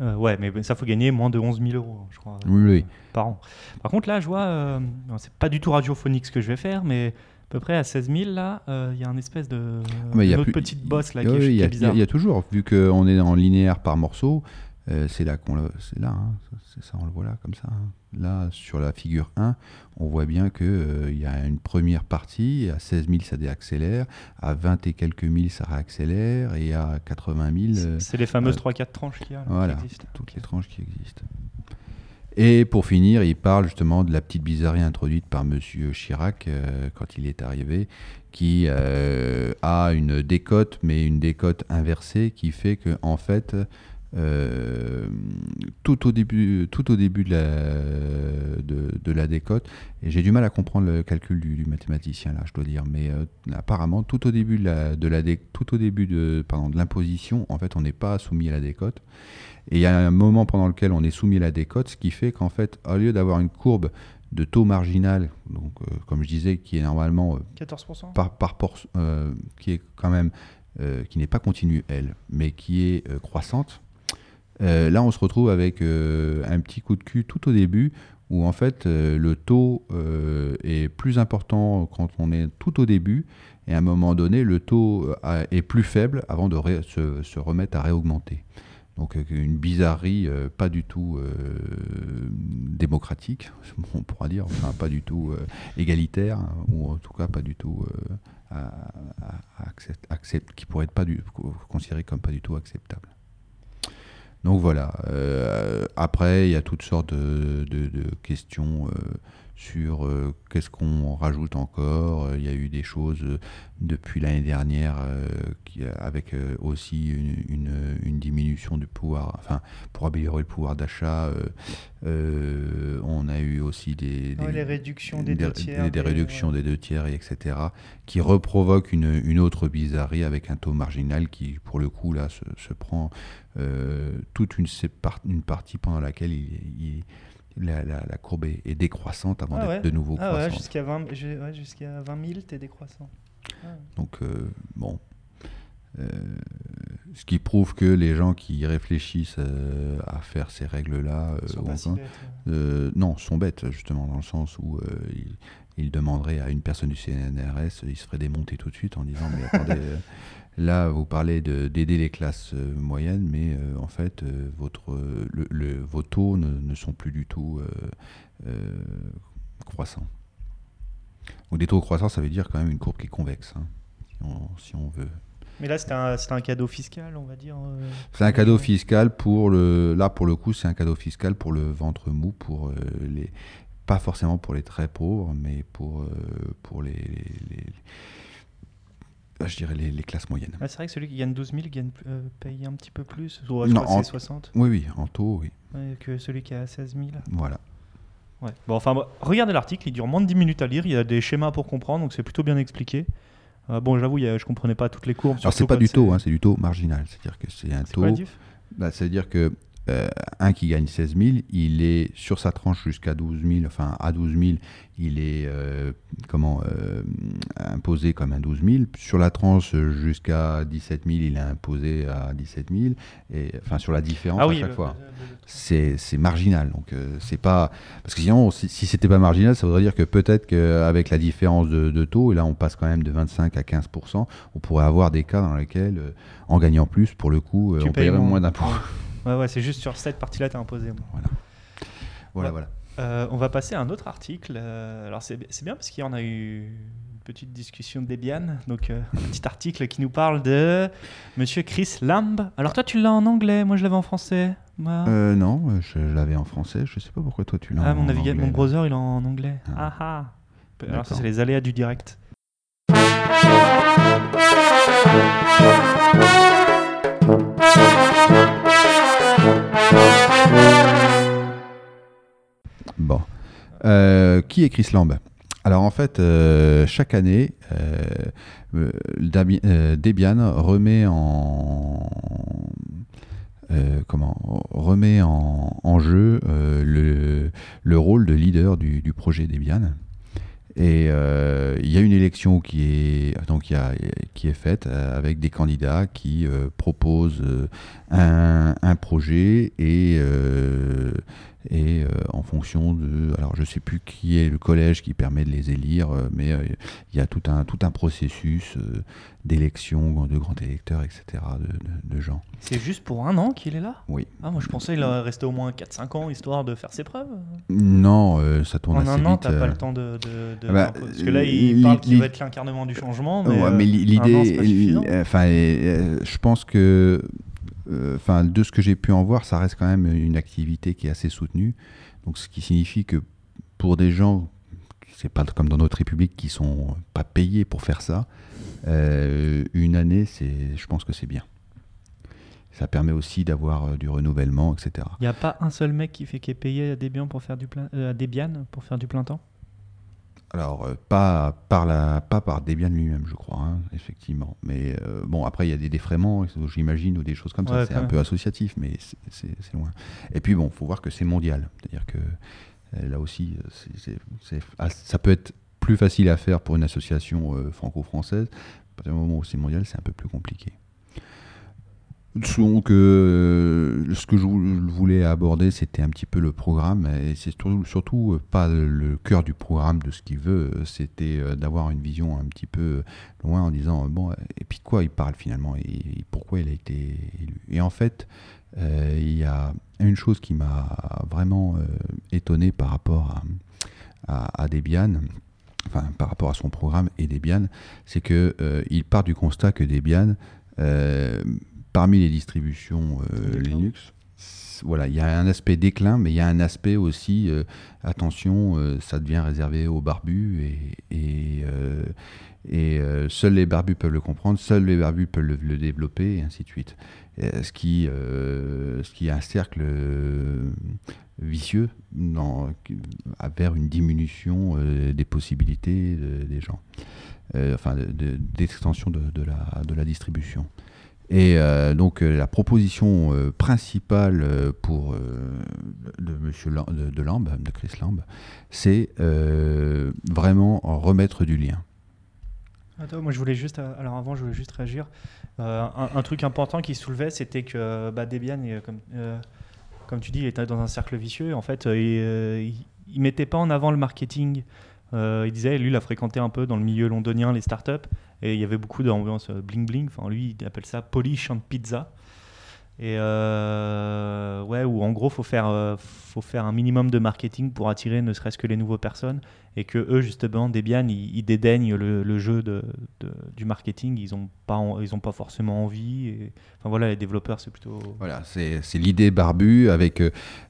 Euh, ouais, mais ça faut gagner moins de 11 000 euros, je crois, oui, par an. Par contre, là, je vois, euh, c'est pas du tout radiophonique ce que je vais faire, mais peu près à 16 000, là, il y a un espèce de. autre petite bosse là qui, est, bizarre. Il y, a toujours, vu qu'on est en linéaire par morceau, euh, c'est là qu'on c'est là, hein, c'est ça, on le voit là comme ça. Hein. Là, sur la figure 1, on voit bien que euh, il y a une première partie, à 16 000 ça déaccélère, à 20 et quelques mille ça réaccélère, et à 80 000. c'est les fameuses 3-4 tranches qu'il y a. voilà, toutes les tranches qui existent. Et pour finir, il parle justement de la petite bizarrerie introduite par Monsieur Chirac quand il est arrivé, qui a une décote, mais une décote inversée, qui fait que en fait, euh, tout au début, tout au début de, la, de, la décote. Et j'ai du mal à comprendre le calcul du, mathématicien là, je dois dire. Mais euh, apparemment, tout au début de la, de la tout au début de, pardon, de l'imposition, en fait, on n'est pas soumis à la décote. Et il y a un moment pendant lequel on est soumis à la décote, ce qui fait qu'en fait, au lieu d'avoir une courbe de taux marginal, donc euh, comme je disais, qui est normalement 14% par, par qui est quand même qui n'est pas continue elle, mais qui est croissante euh, là, on se retrouve avec euh, un petit coup de cul tout au début où en fait euh, le taux est plus important quand on est tout au début et à un moment donné le taux est plus faible avant de se, remettre à réaugmenter. Donc une bizarrerie pas du tout démocratique, [LAUGHS] on pourra dire, enfin pas du tout égalitaire, ou en tout cas pas du tout qui pourrait être pas considéré comme pas du tout acceptable. Donc voilà. Euh, après, il y a toutes sortes de, questions euh, sur euh, qu'est-ce qu'on rajoute encore. Il y a eu des choses depuis l'année dernière qui, avec aussi une, diminution du pouvoir, enfin pour améliorer le pouvoir d'achat. on a eu aussi des, réductions des, deux tiers, des, réductions des deux tiers, et etc. qui reprovoquent une, autre bizarrerie avec un taux marginal qui, pour le coup, là, se prend euh, toute une, une, partie pendant laquelle il, la, la, courbe est, décroissante avant ah d'être de nouveau ah croissante. jusqu'à 20, jusqu'à 20 000, tu es décroissant. Ah. Donc, euh, bon. Euh, ce qui prouve que les gens qui réfléchissent à faire ces règles-là sont non, sont bêtes justement dans le sens où ils, ils, demanderaient à une personne du CNRS, ils se feraient démonter tout de suite en disant mais attendez, [LAUGHS] Là, vous parlez d'aider les classes euh, moyennes, mais euh, en fait, euh, votre, le, vos taux ne, sont plus du tout croissants. Donc des taux croissants, ça veut dire quand même une courbe qui est convexe, hein, si, on, veut. Mais là, c'est un, un, cadeau fiscal, on va dire. c'est un cadeau fiscal pour le. Là, pour le coup, c'est un cadeau fiscal pour le ventre mou, pour les. Pas forcément pour les très pauvres, mais pour, pour les, les bah, je dirais les, classes moyennes. c'est vrai que celui qui gagne 12 000 gagne, euh, paye un petit peu plus. non, en, 60. Oui, oui, en taux, oui. que celui qui a 16 000. Voilà. Ouais. Bon, enfin, regardez l'article, il dure moins de 10 minutes à lire, il y a des schémas pour comprendre, donc c'est plutôt bien expliqué. Euh, bon, j'avoue, je comprenais pas toutes les courbes. Alors, c'est pas du taux, hein, c'est du taux marginal. C'est-à-dire que c'est un taux. Bah, C'est-à-dire que euh, un qui gagne 16 000, il est sur sa tranche jusqu'à 12 000, enfin à 12 000, il est euh, comment euh, imposé comme un 12 000. Sur la tranche jusqu'à 17 000, il est imposé à 17 000. Et enfin sur la différence ah à chaque fois, c'est marginal. Donc c'est pas parce que sinon, si, c'était pas marginal, ça voudrait dire que peut-être qu'avec la différence de, taux, et là on passe quand même de 25 à 15% on pourrait avoir des cas dans lesquels, en gagnant plus, pour le coup, on paierait moins d'impôts. [LAUGHS] Ouais, ouais, c'est juste sur cette partie-là, tu as imposé. Voilà. Voilà, voilà. Euh, on va passer à un autre article. Euh, alors, c'est bien parce qu'il y en a eu une petite discussion de Debian. Donc, euh, un petit article qui nous parle de monsieur Chris Lamb. Alors, toi, tu l'as en anglais. Moi, je l'avais en français. non, je, l'avais en français. Je sais pas pourquoi toi, tu l'as ah, en, mon anglais. Mon browser, il est en anglais. Ah ah. Alors, ça, c'est les aléas du direct. Bon. Euh, qui est Chris Lamb? Alors en fait, euh, chaque année, euh, Debian remet en comment remet en, jeu le, le, rôle de leader du, projet Debian. Et il y a une élection qui est, donc, qui est faite avec des candidats qui proposent un, un, projet et et euh, en fonction de, alors je sais plus qui est le collège qui permet de les élire, euh, mais euh, il y a tout un, tout un processus d'élection de grands électeurs, etc., de, gens. C'est juste pour un an qu'il est là? Oui. Ah, moi je pensais qu'il aurait resté au moins 4-5 ans histoire de faire ses preuves. Non, ça tourne en assez vite. En un an, t'as pas le temps de. Ah bah, parce que là, il parle qu'il va être l'incarnement du changement. Mais, ouais, mais l'idée. Enfin, je pense que enfin, de ce que j'ai pu en voir, ça reste quand même une activité qui est assez soutenue. Donc, ce qui signifie que pour des gens, c'est pas comme dans notre République, qui sont pas payés pour faire ça, une année, c'est, je pense que c'est bien. Ça permet aussi d'avoir du renouvellement, etc. Il n'y a pas un seul mec qui fait qui est payé à Debian pour faire du plein, à Debian pour faire du plein temps? Alors, euh, pas, par la, pas par Debian lui-même, je crois, hein, effectivement. Mais euh, bon, après, il y a des défraiements, j'imagine, ou des choses comme ça. C'est un peu associatif, mais c'est loin. Et puis, bon, il faut voir que c'est mondial. C'est-à-dire que euh, là aussi, ah, ça peut être plus facile à faire pour une association franco-française. À partir du moment où c'est mondial, c'est un peu plus compliqué. Donc, euh, ce que je voulais aborder, c'était un petit peu le programme, et c'est surtout, euh, pas le cœur du programme de ce qu'il veut, euh, c'était d'avoir une vision un petit peu loin en disant bon, et puis quoi il parle finalement, et, pourquoi il a été élu. Et en fait, il y a une chose qui m'a vraiment étonné par rapport à, à, Debian, enfin par rapport à son programme et Debian, c'est qu'il il part du constat que Debian parmi les distributions euh, Linux, voilà, il y a un aspect déclin, mais il y a un aspect aussi, euh, attention, euh, ça devient réservé aux barbus et, et, seuls les barbus peuvent le comprendre, seuls les barbus peuvent le, développer, et ainsi de suite. ce, qui, ce qui est un cercle vicieux dans, vers une diminution des possibilités des gens, enfin d'extension de, de, la, de la distribution. Et euh, donc euh, la proposition euh, principale pour de Monsieur de, de, Lamb, de Chris Lamb, c'est vraiment remettre du lien. Attends, moi je voulais juste, alors avant je voulais juste réagir. Un, truc important qui soulevait, c'était que bah, Debian, comme, comme tu dis, il était dans un cercle vicieux. En fait, il, ne mettait pas en avant le marketing. il disait, lui, il a fréquenté un peu dans le milieu londonien les startups. Et il y avait beaucoup d'ambiance euh, bling bling. Enfin, lui, il appelle ça polish and pizza. Et euh, ouais, où en gros, faut faire, euh, faut faire un minimum de marketing pour attirer ne serait-ce que les nouvelles personnes. Et que eux, justement, Debian, ils, dédaignent le, jeu de, du marketing. Ils n'ont pas, pas forcément envie. Enfin voilà, les développeurs, c'est plutôt. Voilà, c'est l'idée barbue avec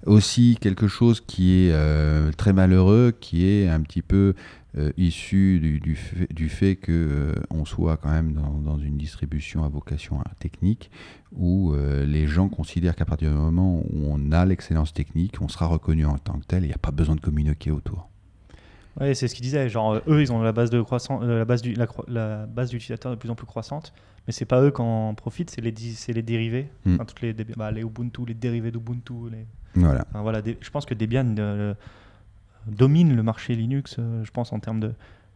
aussi quelque chose qui est très malheureux, qui est un petit peu euh, issu du, du, fait, du, fait, que euh, on soit quand même dans, dans, une distribution à vocation technique où euh, les gens considèrent qu'à partir du moment où on a l'excellence technique, on sera reconnu en tant que tel, il n'y a pas besoin de communiquer autour. Oui, c'est ce qu'ils disaient. Genre, eux, ils ont la base de croissance, la base du, la, base d'utilisateurs de plus en plus croissante, mais c'est pas eux qui en profitent, c'est les, c'est les dérivés, hmm. toutes les, bah, les Ubuntu, les dérivés d'Ubuntu. Les... Voilà. voilà je pense que Debian domine le marché Linux, euh, je pense, en termes de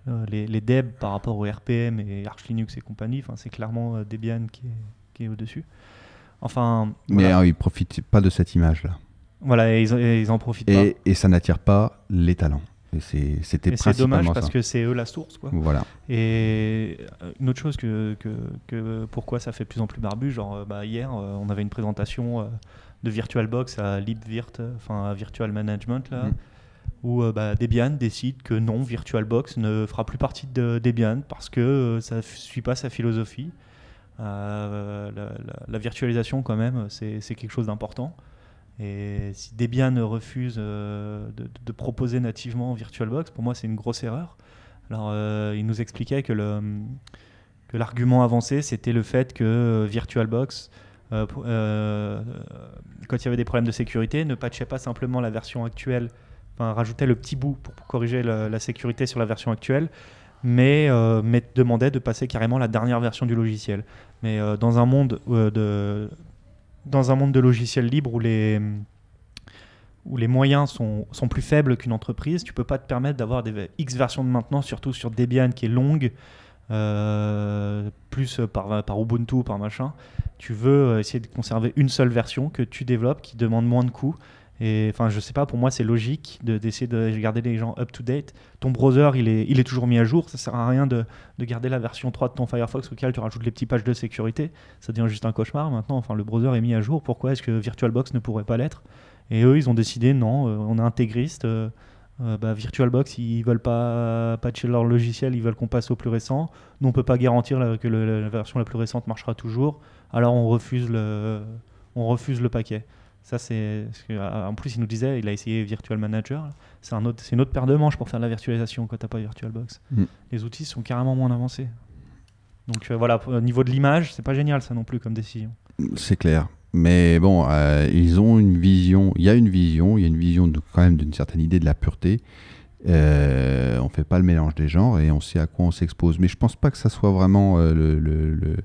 euh, les, les DEB par rapport au RPM et Arch Linux et compagnie. Enfin, c'est clairement euh, Debian qui est, qui est au-dessus. Enfin, Mais ils ne profitent pas de cette image-là. Voilà, ils, ils en profitent et, pas. Et ça n'attire pas les talents. C'était C'est dommage parce que c'est eux la source. Quoi. Voilà. Et une autre chose que, que, que, pourquoi ça fait de plus en plus barbu, genre bah, hier on avait une présentation de VirtualBox à LibVirt, enfin à Virtual Management là. Mm où euh, bah, Debian décide que non, VirtualBox ne fera plus partie de Debian parce que euh, ça ne suit pas sa philosophie. Euh, la, virtualisation, quand même, c'est quelque chose d'important. Et si Debian refuse de, proposer nativement VirtualBox, pour moi, c'est une grosse erreur. Alors, il nous expliquait que l'argument avancé, c'était le fait que VirtualBox, quand il y avait des problèmes de sécurité, ne patchait pas simplement la version actuelle enfin, rajoutait le petit bout pour, corriger la, sécurité sur la version actuelle, mais, euh, mais, demandait de passer carrément la dernière version du logiciel. Mais euh, dans, un monde, euh, de, dans un monde de logiciels libres où les, où les moyens sont, sont plus faibles qu'une entreprise, tu peux pas te permettre d'avoir des X versions de maintenance, surtout sur Debian qui est longue, plus par, par Ubuntu, par machin. Tu veux essayer de conserver une seule version que tu développes qui demande moins de coûts et enfin, je sais pas, pour moi, c'est logique d'essayer de, garder les gens up to date. Ton browser, il est, toujours mis à jour. Ça sert à rien de, de, garder la version 3 de ton Firefox auquel tu rajoutes les petits pages de sécurité. Ça devient juste un cauchemar maintenant. Enfin, le browser est mis à jour. Pourquoi est-ce que VirtualBox ne pourrait pas l'être? Et eux, ils ont décidé non, euh, on est intégriste. Euh, euh, bah, VirtualBox, ils veulent pas patcher leur logiciel, ils veulent qu'on passe au plus récent. Nous, on peut pas garantir que la version la plus récente marchera toujours. Alors, on refuse le paquet. Ça, c'est. En plus, il nous disait, il a essayé Virtual Manager. C'est un autre, une autre paire de manches pour faire de la virtualisation quand tu n'as pas VirtualBox. Mm. Les outils sont carrément moins avancés. Donc voilà, au niveau de l'image, c'est pas génial ça non plus comme décision. C'est clair. Mais bon, ils ont une vision, il y a une vision, il y a une vision de, quand même d'une certaine idée de la pureté. Euh, on fait pas le mélange des genres et on sait à quoi on s'expose. Mais je pense pas que ça soit vraiment euh, le, le,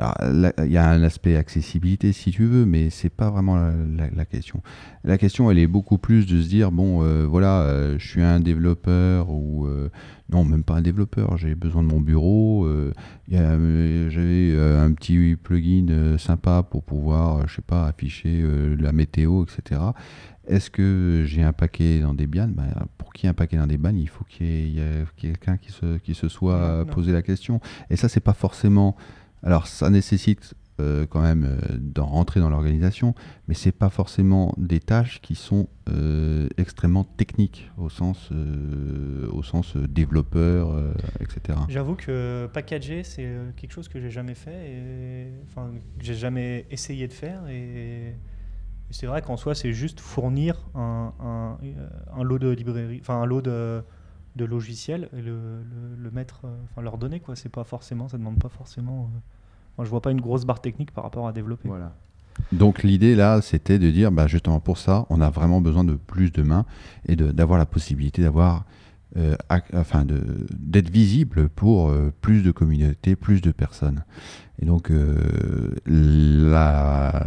il y a un aspect accessibilité si tu veux, mais c'est pas vraiment la, question. La question, elle est beaucoup plus de se dire bon, euh, voilà, euh, je suis un développeur ou non, même pas un développeur. J'ai besoin de mon bureau. J'avais un petit plugin sympa pour pouvoir, je sais pas, afficher la météo, etc. Est-ce que j'ai un paquet dans Debian ben, Pour qu'il y ait un paquet dans Debian, il faut qu'il y ait, quelqu'un qui se, qui se soit posé la question. Et ça, c'est pas forcément. Alors, ça nécessite euh, quand même euh, d'en rentrer dans l'organisation, mais c'est pas forcément des tâches qui sont euh, extrêmement techniques au sens, au sens développeur, etc. J'avoue que packager, c'est quelque chose que j'ai jamais fait, et, enfin, que j'ai jamais essayé de faire, et c'est vrai qu'en soi, c'est juste fournir un, lot de librairie, enfin un lot de, de logiciels et le, le, mettre, euh, enfin leur donner quoi. C'est pas forcément, ça demande pas forcément. Euh, moi, je vois pas une grosse barre technique par rapport à développer. Voilà. Donc l'idée là, c'était de dire, bah, justement pour ça, on a vraiment besoin de plus de mains et d'avoir la possibilité d'avoir, euh, d'être visible pour plus de communautés, plus de personnes. Et donc la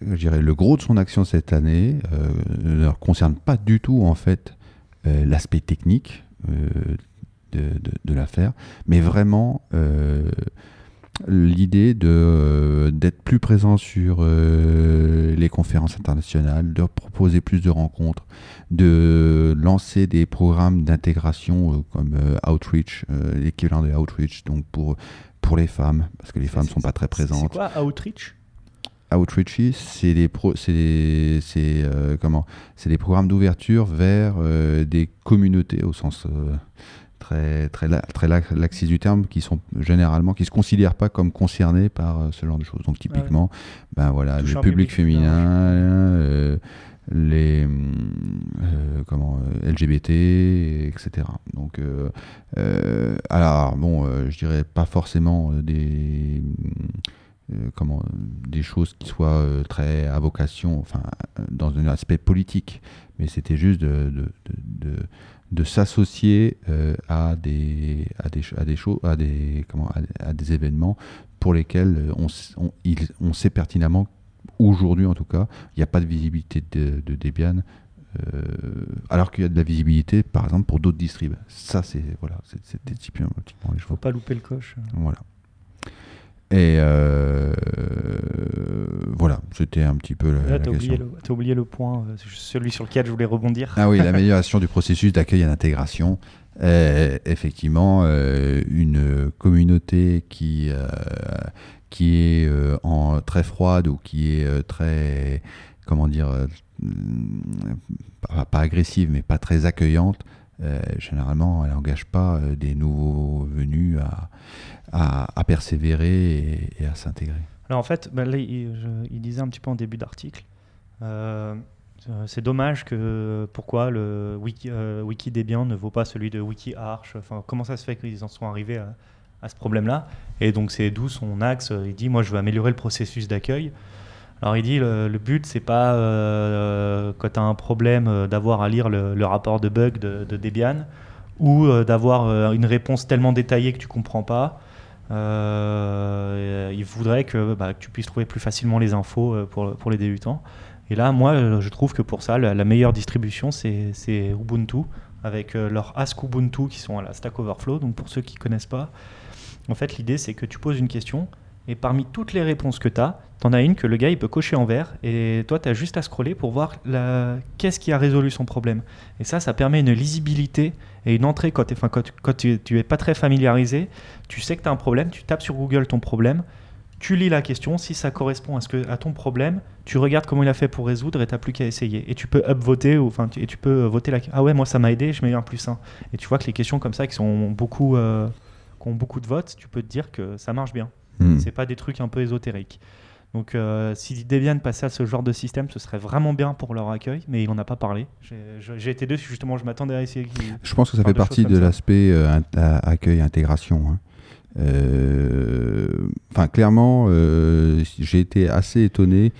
je dirais, le gros de son action cette année euh, ne concerne pas du tout en fait euh, l'aspect technique euh, de, l'affaire, mais vraiment l'idée de d'être plus présent sur les conférences internationales, de proposer plus de rencontres, de lancer des programmes d'intégration comme Outreach, l'équivalent de Outreach, donc pour pour les femmes, parce que les femmes ne sont pas très présentes. C'est quoi Outreach? Outreachy, c'est des, pro, euh, comment c'est des programmes d'ouverture vers euh, des communautés au sens euh, très, très, très laxiste du terme, qui sont généralement, qui se considèrent pas comme concernés par ce genre de choses. Donc typiquement, ben voilà, le public, féminin, les comment LGBT, etc. Donc, alors bon, je dirais pas forcément des comment, des choses qui soient euh, très à vocation, enfin, dans un aspect politique, mais c'était juste de, de, de, de s'associer euh, à, des, à, des, à des choses, à des, comment, à, des événements pour lesquels on, on, on sait pertinemment, aujourd'hui en tout cas, il n'y a pas de visibilité de, de Debian. alors qu'il y a de la visibilité, par exemple, pour d'autres distribs. Ça, c'est voilà, c'était typiquement, typiquement les Faut pas louper le coche. Voilà. Et euh, voilà, c'était un petit peu la, tu as, oublié le point, euh, celui sur lequel je voulais rebondir. Ah oui, [LAUGHS] l'amélioration du processus d'accueil et d'intégration. Effectivement, euh, une communauté qui, qui est en très froide ou qui est très, comment dire, pas, agressive, mais pas très accueillante, généralement, elle n'engage pas des nouveaux venus à à, persévérer et, à s'intégrer. Alors en fait, bah, il, disait un petit peu en début d'article, euh, c'est dommage que pourquoi le wiki, euh, wiki ne vaut pas celui de WikiArch. Enfin, comment ça se fait qu'ils en sont arrivés à, ce problème-là? Et donc c'est d'où son axe. Il dit moi je veux améliorer le processus d'accueil. Alors il dit le, but c'est pas euh, quand tu as un problème d'avoir à lire le, rapport de bug de, de Debian ou d'avoir une réponse tellement détaillée que tu comprends pas euh, il voudrait que, bah, que, tu puisses trouver plus facilement les infos euh, pour, pour les débutants. Et là, moi, je trouve que pour ça, la, meilleure distribution, c'est Ubuntu, avec euh, leurs Ask Ubuntu qui sont à la Stack Overflow. Donc pour ceux qui ne connaissent pas, en fait, l'idée, c'est que tu poses une question, et parmi toutes les réponses que tu as, tu en as une que le gars il peut cocher en vert et toi tu as juste à scroller pour voir qu'est-ce qui a résolu son problème. Et ça, ça permet une lisibilité et une entrée quand, enfin, quand, tu, tu es pas très familiarisé, tu sais que tu as un problème, tu tapes sur Google ton problème, tu lis la question, si ça correspond à, ce que, à ton problème, tu regardes comment il a fait pour résoudre et tu plus qu'à essayer. Et tu peux upvoter, ou, enfin, et tu peux voter la Ah ouais, moi ça m'a aidé, je mets un plus 1. Et tu vois que les questions comme ça qui, sont beaucoup, euh, qui ont beaucoup de votes, tu peux te dire que ça marche bien. Hmm. C'est pas des trucs un peu ésotériques. Donc euh, si Debian passait à ce genre de système, ce serait vraiment bien pour leur accueil, mais il n'en a pas parlé. J'ai été dessus, justement, je m'attendais à essayer. Je pense que ça fait partie de l'aspect euh, accueil-intégration. Hein. Euh, enfin, clairement, j'ai été assez étonné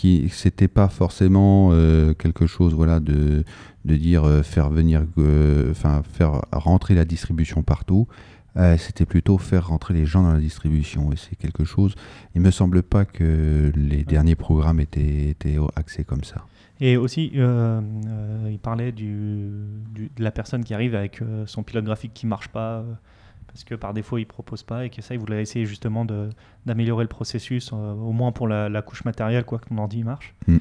que c'était pas forcément quelque chose voilà, de, de dire faire venir, enfin faire rentrer la distribution partout. Euh, c'était plutôt faire rentrer les gens dans la distribution. Et c'est quelque chose. Il me semble pas que les derniers programmes étaient, étaient axés comme ça. Et aussi, euh, euh, il parlait du, de la personne qui arrive avec son pilote graphique qui marche pas parce que par défaut il propose pas et que ça il voulait essayer justement d'améliorer le processus au moins pour la, couche matérielle quoi que ton ordi marche. Mm.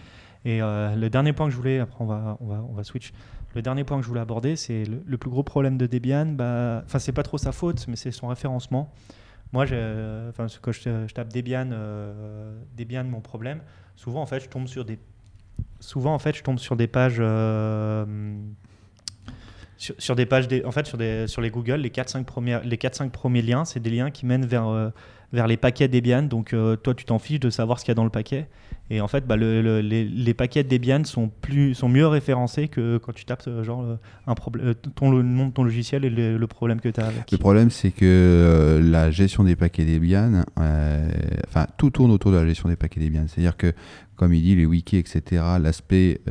Et le dernier point que je voulais, après on va, on va, on va switch, le dernier point que je voulais aborder, c'est le, plus gros problème de Debian. Bah, enfin, c'est pas trop sa faute, mais c'est son référencement. Moi, enfin, quand je, tape Debian, euh, Debian, mon problème, souvent en fait, je tombe sur des, souvent en fait, je tombe sur des pages. Euh, sur, des pages, en fait, sur, des, sur les Google, les 4-5 premiers, les 4-5 premiers liens, c'est des liens qui mènent vers, euh, vers les paquets Debian. Donc, toi, tu t'en fiches de savoir ce qu'il y a dans le paquet. Et en fait, bah, les, paquets Debian sont, plus, sont mieux référencés que quand tu tapes euh, genre, euh, un euh, ton, le nom de ton logiciel et le, problème que tu as avec. Le problème, c'est que la gestion des paquets Debian, enfin, tout tourne autour de la gestion des paquets Debian. C'est-à-dire que, comme il dit, les wikis, etc., l'aspect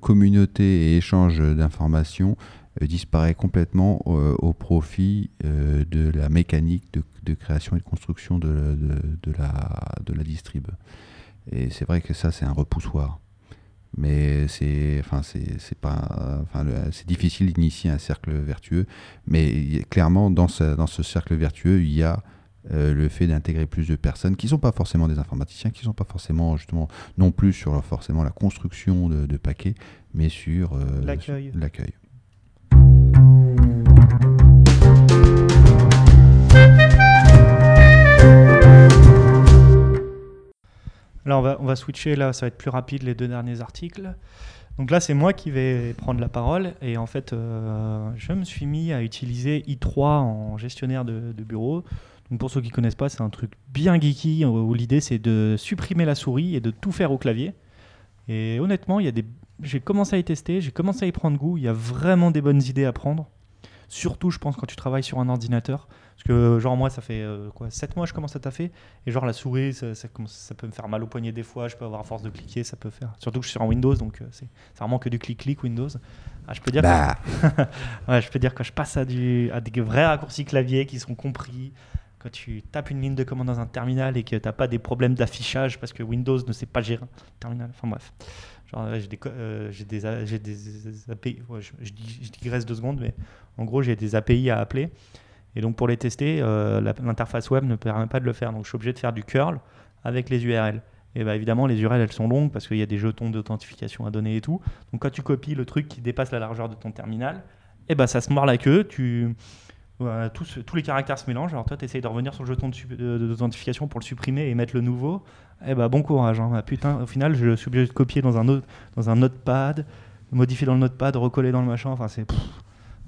communauté et échange d'informations disparaît complètement au profit de la mécanique de de création et de construction de, de, la, de la distrib. Et c'est vrai que ça, c'est un repoussoir. Mais c'est enfin, c'est pas enfin, c'est difficile d'initier un cercle vertueux. Mais clairement, dans ce, dans ce cercle vertueux, il y a euh, le fait d'intégrer plus de personnes qui ne sont pas forcément des informaticiens, qui ne sont pas forcément justement non plus sur forcément la construction de, paquets, mais sur euh, l'accueil. Là, on va, on va switcher, là, ça va être plus rapide, les deux derniers articles. Donc là, c'est moi qui vais prendre la parole. Et en fait, euh, je me suis mis à utiliser i3 en gestionnaire de, bureau. Donc pour ceux qui ne connaissent pas, c'est un truc bien geeky où l'idée, c'est de supprimer la souris et de tout faire au clavier. Et honnêtement, il y a des... j'ai commencé à y tester, j'ai commencé à y prendre goût. Il y a vraiment des bonnes idées à prendre. Surtout, je pense, quand tu travailles sur un ordinateur. Parce que, genre, moi, ça fait euh, quoi 7 mois que je commence à taffer. Et, genre, la souris, ça, ça, peut me faire mal au poignet des fois. Je peux avoir à force de cliquer, ça peut faire. Surtout que je suis un Windows, donc euh, c'est vraiment que du clic-clic Windows. Ah, je peux dire. Bah. [LAUGHS] ouais, je peux dire que je passe à, du, à des vrais raccourcis clavier qui sont compris. Quand tu tapes une ligne de commande dans un terminal et que tu n'as pas des problèmes d'affichage parce que Windows ne sait pas gérer un terminal. Enfin, bref. J'ai des, euh, des, des, API, je, je, digresse deux secondes, mais en gros, j'ai des API à appeler. Et donc, pour les tester, euh, l'interface web ne permet pas de le faire. Donc, je suis obligé de faire du curl avec les URL. Et bien évidemment, les URL, elles sont longues parce qu'il y a des jetons d'authentification à donner et tout. Donc, quand tu copies le truc qui dépasse la largeur de ton terminal, et ben, ça se mord la queue. Tu, tous, tous, les caractères se mélangent. Alors toi, tu essayes de revenir sur le jeton d'authentification pour le supprimer et mettre le nouveau. Eh ben, bon courage. Hein. Putain, au final, je suis obligé de copier dans un, autre, dans un notepad, modifier dans le notepad, recoller dans le machin. Enfin, c'est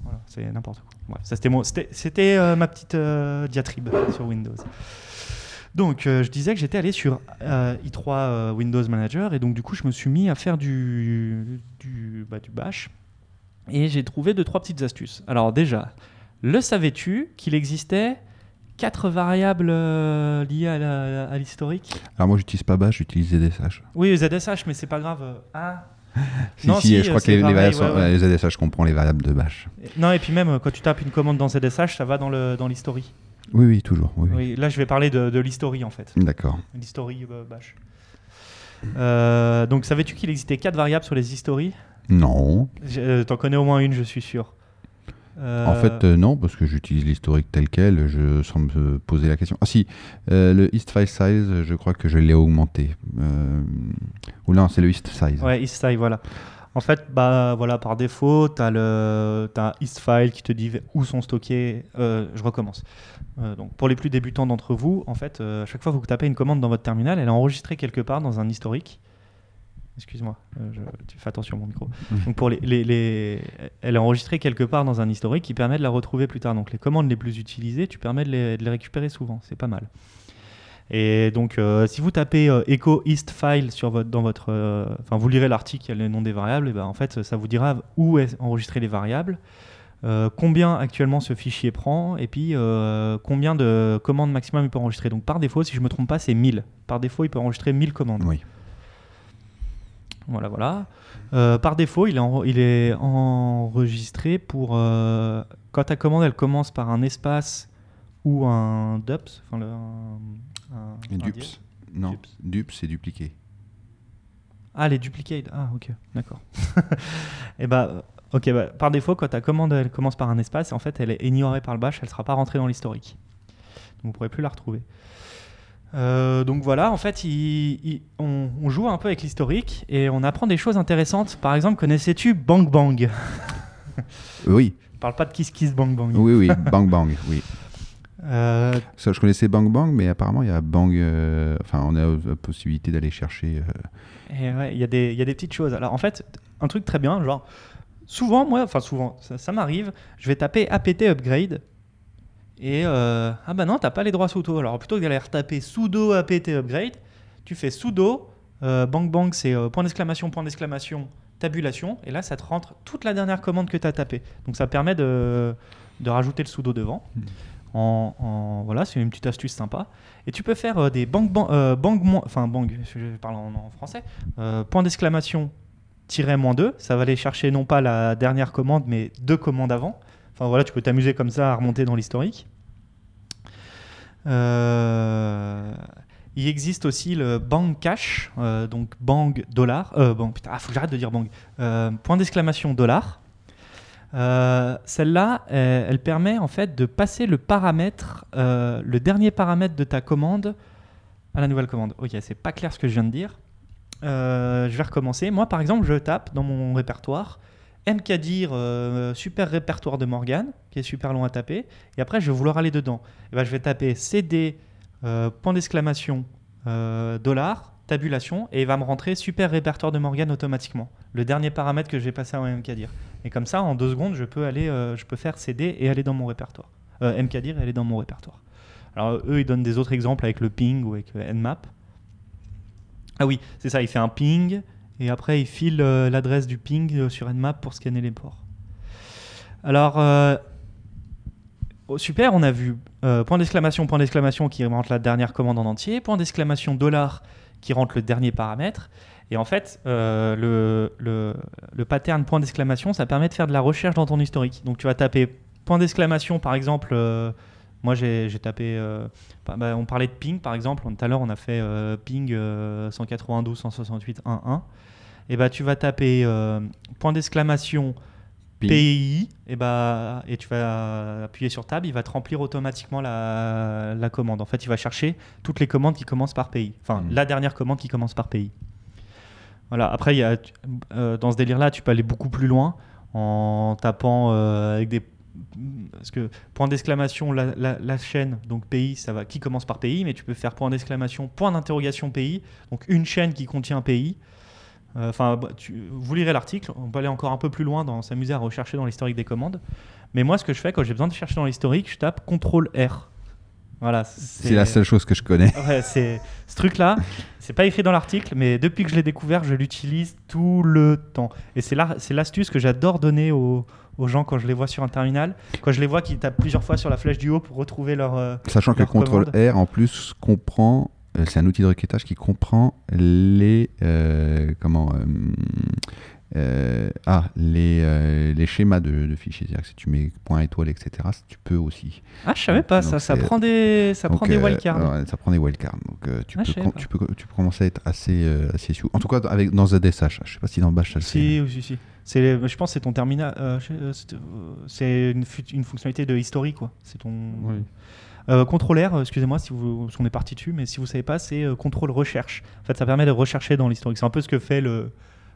voilà, c'est n'importe quoi. c'était, c'était, euh, ma petite euh, diatribe sur Windows. Donc, euh, je disais que j'étais allé sur i3 Windows Manager et donc du coup, je me suis mis à faire du, du, bah, du bash et j'ai trouvé deux trois petites astuces. Alors déjà, le savais-tu qu'il existait quatre variables euh, liées à l'historique? Alors moi j'utilise pas Bash, j'utilise ZSH. Oui, ZSH, mais c'est pas grave. Ah si, si, je crois que les, les, ZSH comprend les variables de Bash. Non, et puis même quand tu tapes une commande dans ZSH, ça va dans l'history. Dans oui, oui, toujours. Oui, là, je vais parler de, de l'history en fait. D'accord. L'history euh, Bash. Euh, donc, savais-tu qu'il existait quatre variables sur les histories? Non. T'en connais au moins une, je suis sûr. En fait, euh, non, parce que j'utilise l'historique tel quel, je, sans me poser la question. Ah si, euh, le East File Size, je crois que je l'ai augmenté. Euh, ou c'est le East Size. Ouais, East Size, voilà. En fait, bah, voilà, par défaut, tu as, le, as un East File qui te dit où sont stockés. je recommence. donc, pour les plus débutants d'entre vous, en fait, à chaque fois que vous tapez une commande dans votre terminal, elle est enregistrée quelque part dans un historique. Excuse-moi, euh, tu fais attention à mon micro. Donc pour les, les, elle est enregistrée quelque part dans un historique qui permet de la retrouver plus tard. Donc les commandes les plus utilisées, tu permets de les, récupérer souvent. C'est pas mal. Et donc, si vous tapez echo east file sur votre, dans votre, enfin, vous lirez l'article, il y a le nom des variables, et ben, en fait, ça vous dira où est enregistré les variables. Euh, combien actuellement ce fichier prend et puis euh, combien de commandes maximum il peut enregistrer. Donc par défaut, si je ne me trompe pas, c'est 1000. Par défaut, il peut enregistrer 1000 commandes. Oui. Voilà, voilà. Euh, par défaut, il est, il est enregistré pour quand ta commande elle commence par un espace ou un dups. Enfin, le, un, dups. Non, dups, c'est dupliqué. Ah, les duplicates. Ah, ok, d'accord. et [LAUGHS] eh bah, Ok, bah, par défaut, quand ta commande elle commence par un espace, en fait, elle est ignorée par le bash, elle ne sera pas rentrée dans l'historique. Donc vous ne pourrez plus la retrouver. Euh, donc voilà, en fait, on, joue un peu avec l'historique et on apprend des choses intéressantes. Par exemple, connaissais-tu Bang Bang? Oui. Je parle pas de Kiss Kiss Bang Bang. Oui, oui, Bang Bang, oui. Euh, Ça, je connaissais Bang Bang, mais apparemment, il y a Bang. Euh, enfin, on a la possibilité d'aller chercher. Il ouais, y, y, a des petites choses. Alors, en fait, un truc très bien, genre, souvent, moi, enfin souvent, ça, m'arrive, je vais taper apt upgrade et euh, ah bah non, t'as pas les droits sudo. Alors plutôt que d'aller retaper sudo apt upgrade, tu fais sudo euh, bang bang, c'est euh, point d'exclamation, point d'exclamation, tabulation, et là ça te rentre toute la dernière commande que tu as tapée. Donc ça permet de, de, rajouter le sudo devant. Hmm. En, voilà, c'est une petite astuce sympa. Et tu peux faire des bang bang, bang, enfin bang, je parle en, en français, point d'exclamation, moins 2, ça va aller chercher non pas la dernière commande, mais deux commandes avant. Enfin voilà, tu peux t'amuser comme ça à remonter dans l'historique. Euh, il existe aussi le bang cash, euh, donc bang dollar. Euh, bon, putain, ah, faut que j'arrête de dire bang. point d'exclamation dollar. Celle-là, elle, permet en fait de passer le paramètre, le dernier paramètre de ta commande à la nouvelle commande. Ok, c'est pas clair ce que je viens de dire. Je vais recommencer. Moi, par exemple, je tape dans mon répertoire MKDIR, euh, super répertoire de Morgan, qui est super long à taper. Et après, je vais vouloir aller dedans. Et ben, je vais taper CD, euh, point d'exclamation, dollar, tabulation, et il va me rentrer super répertoire de Morgan automatiquement. Le dernier paramètre que j'ai passé à MKDIR. Et comme ça, en deux secondes, je peux, aller, je peux faire CD et aller dans mon répertoire. MKDIR et aller dans mon répertoire. Alors, eux, ils donnent des autres exemples avec le ping ou avec Nmap. Ah oui, c'est ça, il fait un ping et après il file euh, l'adresse du ping euh, sur Nmap pour scanner les ports. Alors, euh, oh, super, on a vu point d'exclamation, point d'exclamation qui rentre la dernière commande en entier, point d'exclamation dollar qui rentre le dernier paramètre. Et en fait, le, le, le, pattern point d'exclamation, ça permet de faire de la recherche dans ton historique. Donc tu vas taper point d'exclamation, par exemple, moi, j'ai tapé. Bah, bah, on parlait de ping, par exemple. Tout à l'heure, on a fait ping 192.168.1.1. Et bah, tu vas taper euh, point d'exclamation PI, et, bah, et tu vas appuyer sur Tab, il va te remplir automatiquement la, la commande. En fait, il va chercher toutes les commandes qui commencent par pays. Enfin, mmh. la dernière commande qui commence par pays. Voilà. Après, y a, dans ce délire-là, tu peux aller beaucoup plus loin en tapant avec des parce que point d'exclamation, la, chaîne, donc pays, ça va, qui commence par pays, mais tu peux faire point d'exclamation, point d'interrogation pays, donc une chaîne qui contient pays. Enfin, bah, vous lirez l'article, on peut aller encore un peu plus loin dans s'amuser à rechercher dans l'historique des commandes. Mais moi, ce que je fais quand j'ai besoin de chercher dans l'historique, je tape CTRL R. Voilà, c'est la seule chose que je connais. [LAUGHS] Ouais, c'est ce truc-là. C'est pas écrit dans l'article, mais depuis que je l'ai découvert, je l'utilise tout le temps. Et c'est l'astuce que j'adore donner aux, aux gens quand je les vois sur un terminal, quand je les vois qui tapent plusieurs fois sur la flèche du haut pour retrouver leur. Euh, Sachant que CTRL R en plus comprend, c'est un outil de requêtage qui comprend les euh, comment ah les, les schémas de, fichiers. C'est-à-dire que si tu mets point étoile etc, tu peux aussi. Ah je savais pas ça, ça prend des ça prend des wildcards. ça prend des wildcards. Donc tu, ah, peux tu, peux, tu peux commencer à être assez assez En tout cas avec dans ZSH. Je sais pas si dans Bash ça le fait. Si, si, si. C'est, je pense que c'est ton terminal. Euh, euh, c'est une, une, fonctionnalité de history, quoi. C'est ton. Oui. Euh, contrôleur, excusez-moi si vous, on est parti dessus, mais si vous savez pas, c'est contrôle recherche. En fait, ça permet de rechercher dans l'historique. C'est un peu ce que fait le,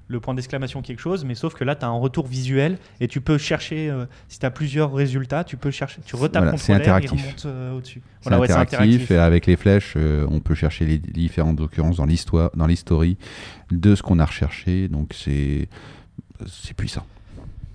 le point d'exclamation quelque chose, mais sauf que là, tu as un retour visuel et tu peux chercher, si tu as plusieurs résultats, tu peux chercher, tu retapes voilà, contrôleur et au-dessus. Interactif, interactif, et avec les flèches, on peut chercher les différentes occurrences dans l'histoire, dans l'history de ce qu'on a recherché. Donc c'est c'est puissant.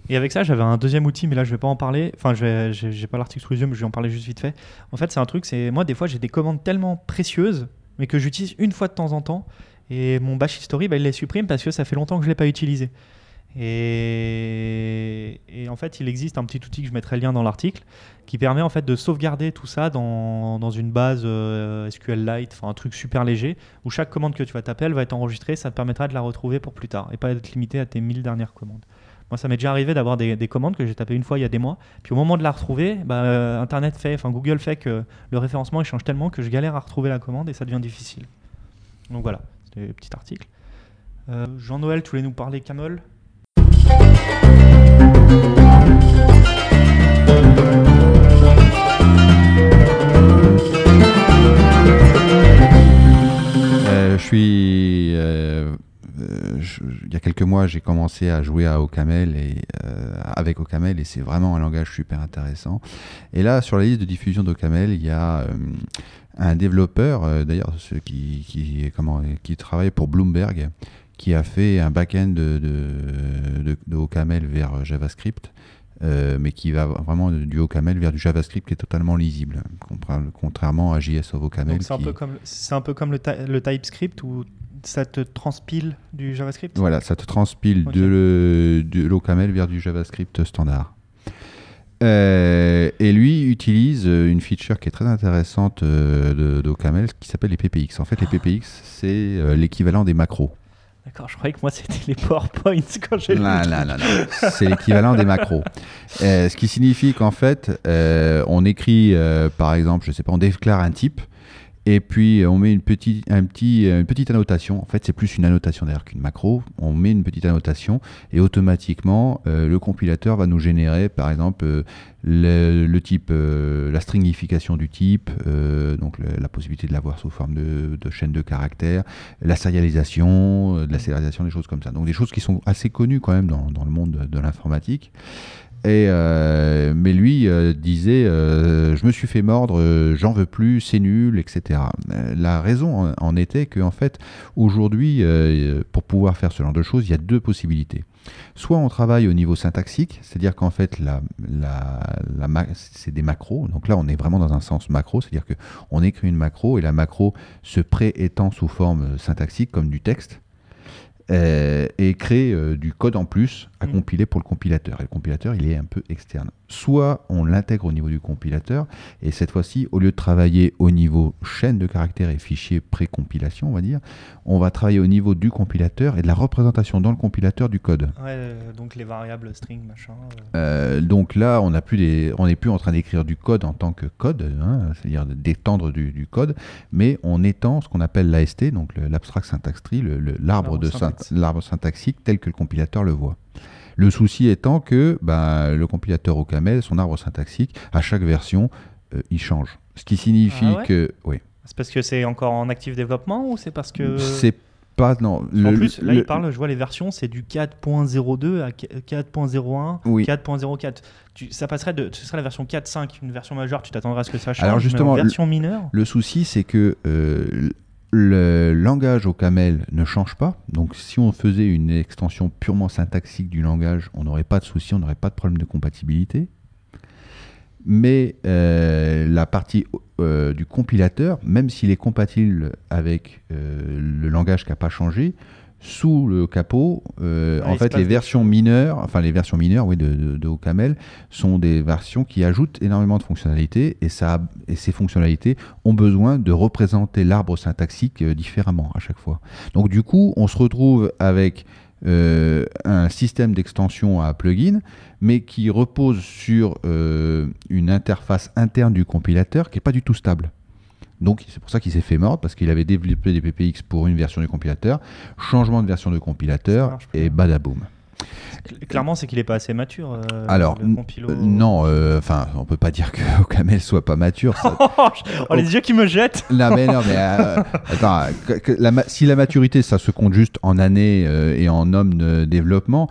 Et avec ça, j'avais un deuxième outil, mais là, je vais pas en parler. Enfin, je j'ai pas l'article sous les mais je vais en parler juste vite fait. En fait, c'est un truc, c'est moi, des fois, j'ai des commandes tellement précieuses, mais que j'utilise une fois de temps en temps. Et mon bash history, bah, il les supprime parce que ça fait longtemps que je l'ai pas utilisé. Et... en fait, il existe un petit outil que je mettrai le lien dans l'article qui permet en fait de sauvegarder tout ça dans, dans une base euh, SQLite, enfin un truc super léger où chaque commande que tu vas taper, elle va être enregistrée. Ça te permettra de la retrouver pour plus tard et pas être limité à tes 1000 dernières commandes. Moi, ça m'est déjà arrivé d'avoir des, des, commandes que j'ai tapées une fois il y a des mois. Puis au moment de la retrouver, bah, euh, Internet fait, enfin Google fait que le référencement change tellement que je galère à retrouver la commande et ça devient difficile. Donc voilà, c'était un petit article. Euh, Jean-Noël, tu voulais nous parler Camel il y a quelques mois, j'ai commencé à jouer à Ocamel et avec Ocamel et c'est vraiment un langage super intéressant. Et là, sur la liste de diffusion d'Ocamel, il y a un développeur, d'ailleurs, qui, qui, comment, qui travaille pour Bloomberg, qui a fait un back-end de, de, de, OCaml vers JavaScript, euh, mais qui va vraiment du OCaml vers du JavaScript qui est totalement lisible, contrairement à JS of OCaml. C'est un, peu comme, un peu comme le, le TypeScript où ça te transpile du JavaScript? Voilà, ça te transpile de, de l'OCaml vers du JavaScript standard. Euh, et lui utilise une feature qui est très intéressante euh, d'OCaml qui s'appelle les PPX. En fait, les PPX, c'est l'équivalent des macros. D'accord, je croyais que moi c'était les PowerPoints [LAUGHS] quand j'ai Non, non, non, non. C'est l'équivalent des macros. Euh, ce qui signifie qu'en fait, euh, on écrit, euh, par exemple, je sais pas, on déclare un type, et puis on met une petite, un petit, une petite annotation. En fait, c'est plus une annotation d'ailleurs qu'une macro. On met une petite annotation et automatiquement, le compilateur va nous générer, par exemple, le, type, euh, la stringification du type, euh, donc la possibilité de l'avoir sous forme de, chaîne de caractères, la sérialisation, euh, de la sérialisation, des choses comme ça. Donc des choses qui sont assez connues quand même dans le monde de, l'informatique. Et mais lui disait je me suis fait mordre, j'en veux plus, c'est nul, etc. La raison en, était que en fait aujourd'hui pour pouvoir faire ce genre de choses, il y a deux possibilités. Soit on travaille au niveau syntaxique, c'est-à-dire qu'en fait, c'est des macros. Donc là, on est vraiment dans un sens macro, c'est-à-dire qu'on écrit une macro et la macro se préétend sous forme syntaxique comme du texte. Euh, et crée euh, du code en plus à mm. compiler pour le compilateur. Et le compilateur, il est un peu externe. Soit on l'intègre au niveau du compilateur, et cette fois-ci, au lieu de travailler au niveau chaîne de caractères et fichiers pré-compilation, on va dire, on va travailler au niveau du compilateur et de la représentation dans le compilateur du code. Ouais, euh, donc les variables string, machin. donc là, on n'est plus, en train d'écrire du code en tant que code, hein, c'est-à-dire d'étendre du, code, mais on étend ce qu'on appelle l'AST, donc l'abstract syntax tree, l'arbre de syntaxe l'arbre syntaxique tel que le compilateur le voit. Le souci étant que ben, le compilateur au camel, son arbre syntaxique, à chaque version, euh, il change. Ce qui signifie ah que. Oui. C'est parce que c'est encore en actif développement ou c'est parce que. C'est pas. Non. en plus, là, il parle, je vois les versions, c'est du 4.02 à 4.01, oui. 4.04. ça passerait de. Ce serait la version 4.5, une version majeure, tu t'attendras à ce que ça change. Alors justement, mais version mineure? Le souci, c'est que euh, le langage au camel ne change pas. Donc si on faisait une extension purement syntaxique du langage, on n'aurait pas de souci, on n'aurait pas de problème de compatibilité. Mais euh, la partie euh, du compilateur, même s'il est compatible avec euh, le langage qui n'a pas changé, sous le capot, euh, en fait, les versions mineures, enfin les versions mineures, oui, de, de, sont des versions qui ajoutent énormément de fonctionnalités et ça, et ces fonctionnalités ont besoin de représenter l'arbre syntaxique euh, différemment à chaque fois. Donc du coup, on se retrouve avec euh, un système d'extension à plugin, mais qui repose sur une interface interne du compilateur qui n'est pas du tout stable. Donc c'est pour ça qu'il s'est fait mordre, parce qu'il avait développé des PPX pour une version du compilateur, changement de version de compilateur, et badaboum. Clairement, c'est qu'il n'est pas assez mature. Euh, Alors, euh, non, euh, enfin, on peut pas dire que [LAUGHS] Ocaml soit pas mature. [LAUGHS] oh, les yeux qui me jettent Non, mais non, mais [LAUGHS] attends, si la maturité, ça se compte juste en années et en hommes de développement,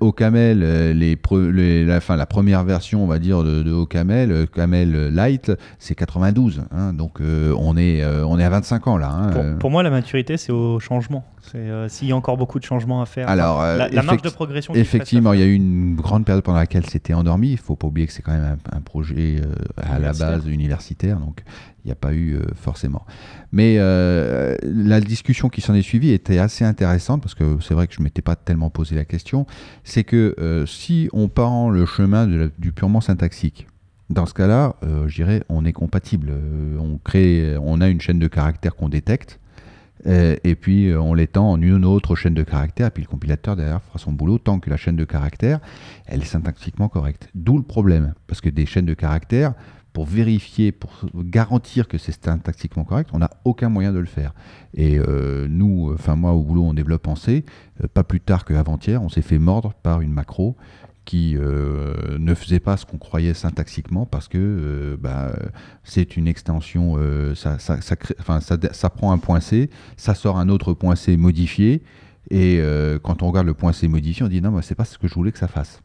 Ocaml, les, les, la, fin, la première version, on va dire, de, de Ocaml, Camel Light, c'est 92. Hein, donc, on, est, on est à 25 ans là. Hein, pour, pour, moi, la maturité, c'est au changement. Euh, s'il y a encore beaucoup de changements à faire. Alors, la, marge de progression. Effectivement, il y a eu une grande période pendant laquelle c'était endormi. Il ne faut pas oublier que c'est quand même un, projet à la base universitaire, donc il n'y a pas eu forcément. Mais la discussion qui s'en est suivie était assez intéressante parce que c'est vrai que je ne m'étais pas tellement posé la question. C'est que si on prend le chemin du purement syntaxique, dans ce cas-là, euh, je dirais, on est compatible. Euh, on, crée, on a une chaîne de caractères qu'on détecte, euh, et puis on l'étend en une autre chaîne de caractères, puis le compilateur derrière fera son boulot tant que la chaîne de caractères, elle est syntaxiquement correcte. D'où le problème, parce que des chaînes de caractères, pour vérifier, pour garantir que c'est syntaxiquement correct, on n'a aucun moyen de le faire. Et nous, enfin moi au boulot, on développe en C. pas plus tard qu'avant-hier, on s'est fait mordre par une macro qui euh, ne faisait pas ce qu'on croyait syntaxiquement parce que euh, bah, c'est une extension, euh, ça, ça, prend un point C, ça sort un autre point C modifié, et quand on regarde le point C modifié, on dit non, mais c'est pas ce que je voulais que ça fasse.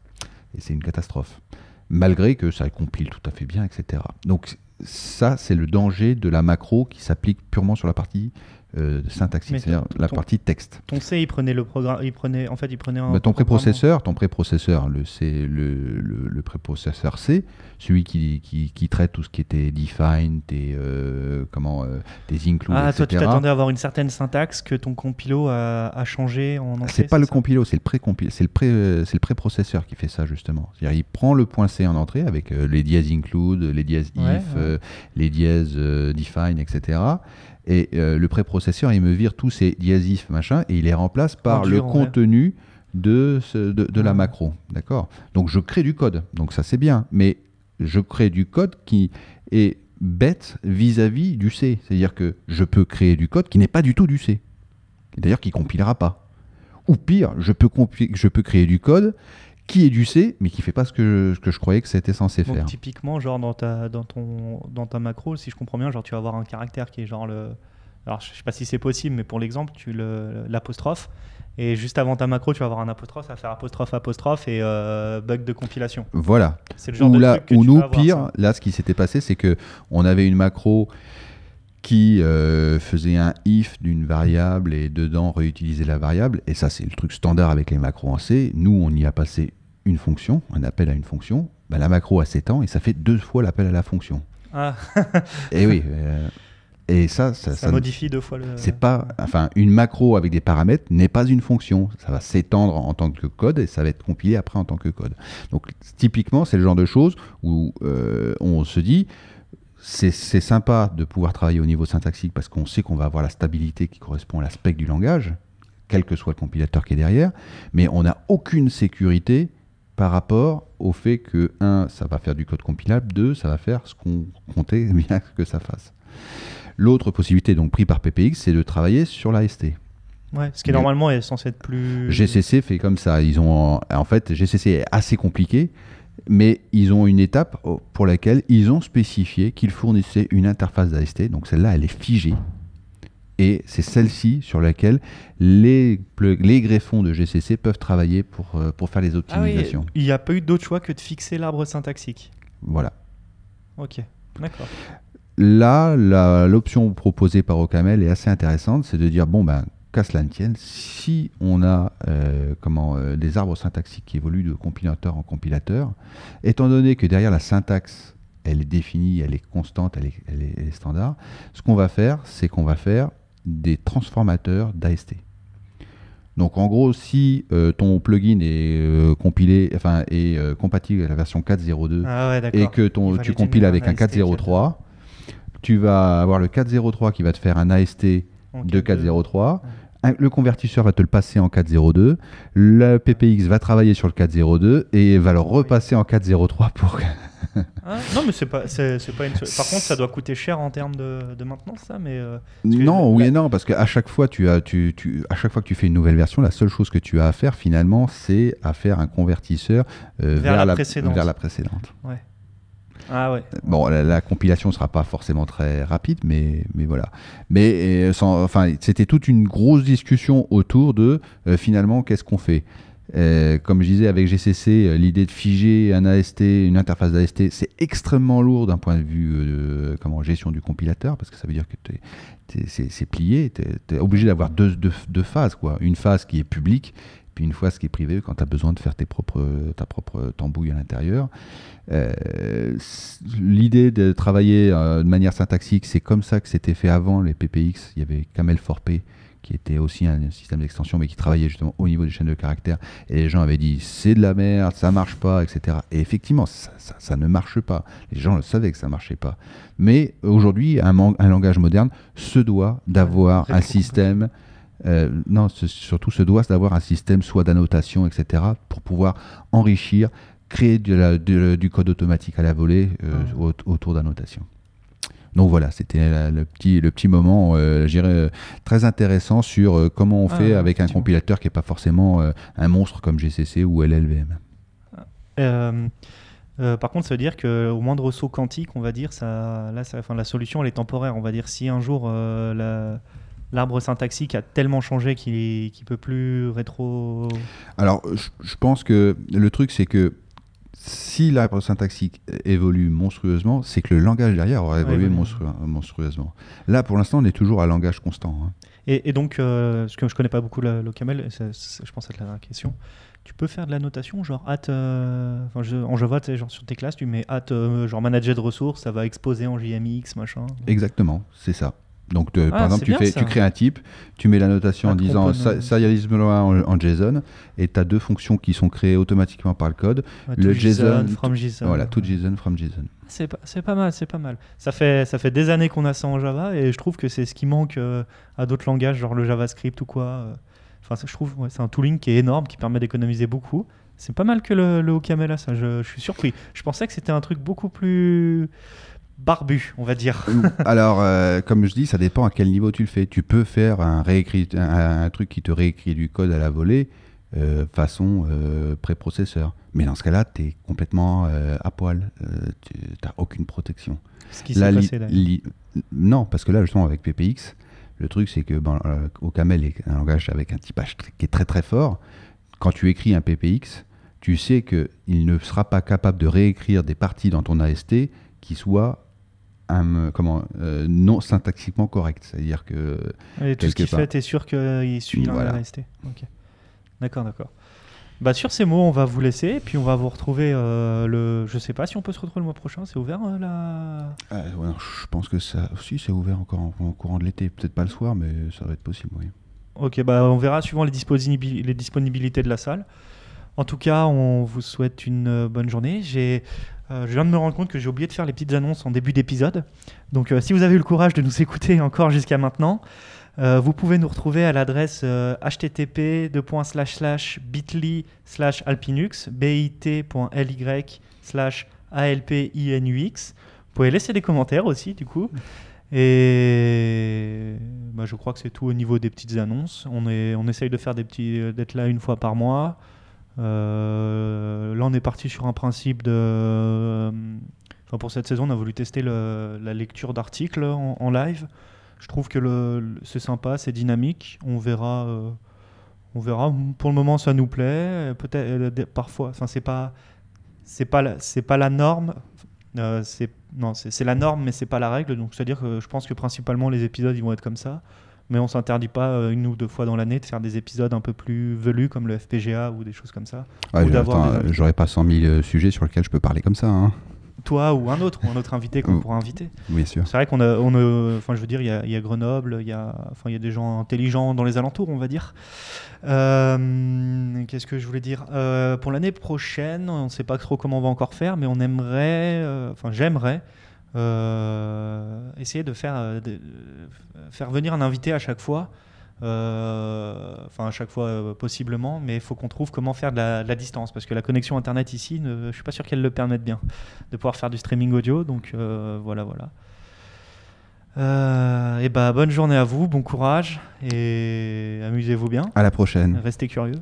Et c'est une catastrophe. Malgré que ça compile tout à fait bien, etc. Donc ça, c'est le danger de la macro qui s'applique purement sur la partie euh, syntaxique, c'est-à-dire la partie texte. Ton C, il prenait le programme, il prenait, en fait, il prenait un. Bah, ton préprocesseur, ton préprocesseur, le C, le, le, préprocesseur C, celui qui, qui, traite tout ce qui était define, tes euh, comment, euh, des includes, Ah, toi, tu t'attendais à avoir une certaine syntaxe que ton compilo a, a changé en entrée. C'est pas le compilo, c'est le pré c'est le pré, c'est le préprocesseur qui fait ça justement. C'est-à-dire, il prend le point C en entrée avec les dièses include, les dièses if, les dièses define, etc. Et euh, le préprocesseur, il me vire tous ces diasifs, machin, et il les remplace par le contenu de, de, la macro. D'accord? Donc je crée du code. Donc ça, c'est bien. Mais je crée du code qui est bête vis-à-vis du C. C'est-à-dire que je peux créer du code qui n'est pas du tout du C. D'ailleurs, qui compilera pas. Ou pire, je peux, je peux créer du code qui est du C, mais qui fait pas ce que je, que je croyais que c'était censé faire. Typiquement, genre dans ta, dans, ton, dans ta macro, si je comprends bien, genre tu vas avoir un caractère qui est genre le. Alors je sais pas si c'est possible, mais pour l'exemple, tu l'apostrophe. Et juste avant ta macro, tu vas avoir un apostrophe, ça va faire apostrophe, apostrophe et euh, bug de compilation. Voilà. C'est le genre ou de là, truc que ou nous, pire, là, ce qui s'était passé, c'est que on avait une macro qui euh, faisait un if d'une variable et dedans réutiliser la variable. Et ça, c'est le truc standard avec les macros en C. Nous, on y a passé une fonction, un appel à une fonction. Ben, la macro a 7 ans et ça fait deux fois l'appel à la fonction. Ah. et oui. Euh, et ça, ça, ça, modifie deux fois le. C'est pas, enfin, une macro avec des paramètres n'est pas une fonction. Ça va s'étendre en tant que code et ça va être compilé après en tant que code. Donc, typiquement, c'est le genre de choses où euh, on se dit, c'est sympa de pouvoir travailler au niveau syntaxique parce qu'on sait qu'on va avoir la stabilité qui correspond à l'aspect du langage, quel que soit le compilateur qui est derrière, mais on n'a aucune sécurité par rapport au fait que, un, ça va faire du code compilable, deux, ça va faire ce qu'on comptait [LAUGHS] bien que ça fasse. L'autre possibilité, donc pris par PPX, c'est de travailler sur l'AST. Ouais, ce qui normalement est censé être plus. GCC fait comme ça. Ils ont, en fait, GCC est assez compliqué mais ils ont une étape pour laquelle ils ont spécifié qu'ils fournissaient une interface d'AST. Donc celle-là, elle est figée. Et c'est celle-ci sur laquelle les, les greffons de GCC peuvent travailler pour, euh, pour faire les ah optimisations. il n'y a pas eu d'autre choix que de fixer l'arbre syntaxique. Voilà. Ok, d'accord. Là, l'option proposée par Ocaml est assez intéressante, c'est de dire, bon, ben, qu'à cela ne tienne, si on a euh, comment, euh, des arbres syntaxiques qui évoluent de compilateur en compilateur, étant donné que derrière la syntaxe, elle est définie, elle est constante, elle est, standard, ce qu'on va faire, c'est qu'on va faire des transformateurs d'AST. Donc en gros, si euh, ton plugin est compilé, enfin est compatible avec la version 4.02 ah et que ton, tu compiles avec un 4.03, tu vas avoir le 4.03 qui va te faire un AST de 4.03 le convertisseur va te le passer en 4.02, le PPX va travailler sur le 4.02 et va le repasser en 4.03 pour. Ah, non, mais c'est pas, c'est, pas une... Par contre, ça doit coûter cher en termes de, de maintenance, ça. Mais euh, non, oui et non, parce qu'à chaque fois, tu as, tu, tu, à chaque fois que tu fais une nouvelle version, la seule chose que tu as à faire finalement, c'est à faire un convertisseur euh, vers, la, précédente. vers la précédente. Ouais. Ah. Bon, la, compilation ne sera pas forcément très rapide, mais, mais voilà. Mais enfin, c'était toute une grosse discussion autour de euh, finalement qu'est-ce qu'on fait? Euh, comme je disais avec GCC, euh, l'idée de figer un AST, une interface d'AST, c'est extrêmement lourd d'un point de vue euh, comment, gestion du compilateur, parce que ça veut dire que c'est plié, tu es, obligé d'avoir deux, deux, phases, quoi. une phase qui est publique, puis une phase qui est privée quand tu as besoin de faire tes propres, ta propre tambouille à l'intérieur. L'idée de travailler de manière syntaxique, c'est comme ça que c'était fait avant les PPX, il y avait Camel 4P qui était aussi un système d'extension, mais qui travaillait justement au niveau des chaînes de caractères. Et les gens avaient dit c'est de la merde, ça marche pas, etc. Et effectivement, ça, ne marche pas. Les gens le savaient que ça marchait pas. Mais aujourd'hui, un, un, langage moderne se doit d'avoir un système. Euh, non, surtout se doit d'avoir un système soit d'annotation, etc., pour pouvoir enrichir, créer du code automatique à la volée euh, autour d'annotation. Donc voilà, c'était le petit, le petit moment, euh, euh, très intéressant sur comment on ah, fait avec un compilateur qui n'est pas forcément un monstre comme GCC ou LLVM. par contre, ça veut dire qu'au moindre saut quantique, on va dire, ça, là, ça, enfin, la solution elle est temporaire. On va dire si un jour l'arbre syntaxique a tellement changé qu'il ne peut plus rétro. Alors, je pense que le truc, c'est que si l'arbre syntaxique évolue monstrueusement, c'est que le langage derrière aura évolué monstrueusement. Là, pour l'instant, on est toujours à langage constant. Hein. Et, donc, euh, ce que je connais pas beaucoup le, camel, je pense être la question. Tu peux faire de la notation, genre at, euh, en Java, genre sur tes classes, tu mets at, euh, genre manager de ressources, ça va exposer en JMX, machin. Exactement, c'est ça. Donc, ah, par exemple, tu, fais, tu crées un type, tu mets la notation en disant serialisme en, en JSON, et tu as deux fonctions qui sont créées automatiquement par le code. le JSON, from JSON. Voilà, tout JSON from JSON. C'est pas, pas, mal, c'est pas mal. Ça fait, ça fait des années qu'on a ça en Java, et je trouve que c'est ce qui manque euh, à d'autres langages, genre le JavaScript ou quoi. Euh. Enfin, je trouve, ouais, c'est un tooling qui est énorme, qui permet d'économiser beaucoup. C'est pas mal que le, le OCaml ça, je, je suis surpris. Je pensais que c'était un truc beaucoup plus barbu, on va dire. [LAUGHS] Alors, euh, comme je dis, ça dépend à quel niveau tu le fais. Tu peux faire un, réécrit, un, truc qui te réécrit du code à la volée euh, façon euh, préprocesseur. Mais dans ce cas-là, tu es complètement à poil. tu n'as aucune protection. Ce qui s'est passé là. Non, parce que là, justement, avec PPX, le truc, c'est que ben, OCaml est un langage avec un typage qui est très très fort. Quand tu écris un PPX, tu sais qu'il ne sera pas capable de réécrire des parties dans ton AST qui soient comment, euh, non syntaxiquement correct. C'est-à-dire que. Et tout ce qu'il fait, tu es sûr qu'il suit voilà. l'AST D'accord, d'accord. Bah, sur ces mots, on va vous laisser, et puis on va vous retrouver euh, le. Je sais pas si on peut se retrouver le mois prochain, c'est ouvert euh, là Je pense que ça aussi, c'est ouvert encore en, courant de l'été. Peut-être pas le soir, mais ça va être possible, oui. Ok, bah on verra suivant les, les disponibilités de la salle. En tout cas, on vous souhaite une bonne journée. J'ai euh, je viens de me rendre compte que j'ai oublié de faire les petites annonces en début d'épisode. Donc euh, si vous avez eu le courage de nous [LAUGHS] écouter encore jusqu'à maintenant, euh, vous pouvez nous retrouver à l'adresse http bit.ly slash alpinux, bit.ly slash alpinux. Vous pouvez laisser des commentaires aussi du coup. Et bah, je crois que c'est tout au niveau des petites annonces. On, on essaye de faire des petits, d'être là une fois par mois. Euh, là, on est parti sur un principe de. Enfin, pour cette saison, on a voulu tester la lecture d'articles en, live. Je trouve que c'est sympa, c'est dynamique. On verra. Euh, on verra. Pour le moment, ça nous plaît. Peut-être euh, parfois. Enfin, c'est pas. C'est pas. C'est pas la norme. non, c'est la norme, mais c'est pas la règle. Donc, c'est-à-dire que je pense que principalement les épisodes, ils vont être comme ça mais on s'interdit pas euh, une ou deux fois dans l'année de faire des épisodes un peu plus velus comme le FPGA ou des choses comme ça. J'aurais pas 100 000 euh, sujets sur lesquels je peux parler comme ça. Hein. Toi ou un autre, ou un autre invité qu'on pourra inviter. Sûr. C'est vrai qu'on a, on enfin je veux dire, il y, a Grenoble, il y a, enfin il y a des gens intelligents dans les alentours, on va dire. Euh, qu'est-ce que je voulais dire? Pour l'année prochaine, on ne sait pas trop comment on va encore faire, mais on aimerait, enfin j'aimerais essayer de faire, euh, faire venir un invité à chaque fois. Euh, enfin à chaque fois possiblement, mais il faut qu'on trouve comment faire de la, distance parce que la connexion internet ici, ne, je suis pas sûr qu'elle le permette bien de pouvoir faire du streaming audio. Donc voilà, voilà. et bah bonne journée à vous, bon courage et amusez-vous bien. À la prochaine. Restez curieux.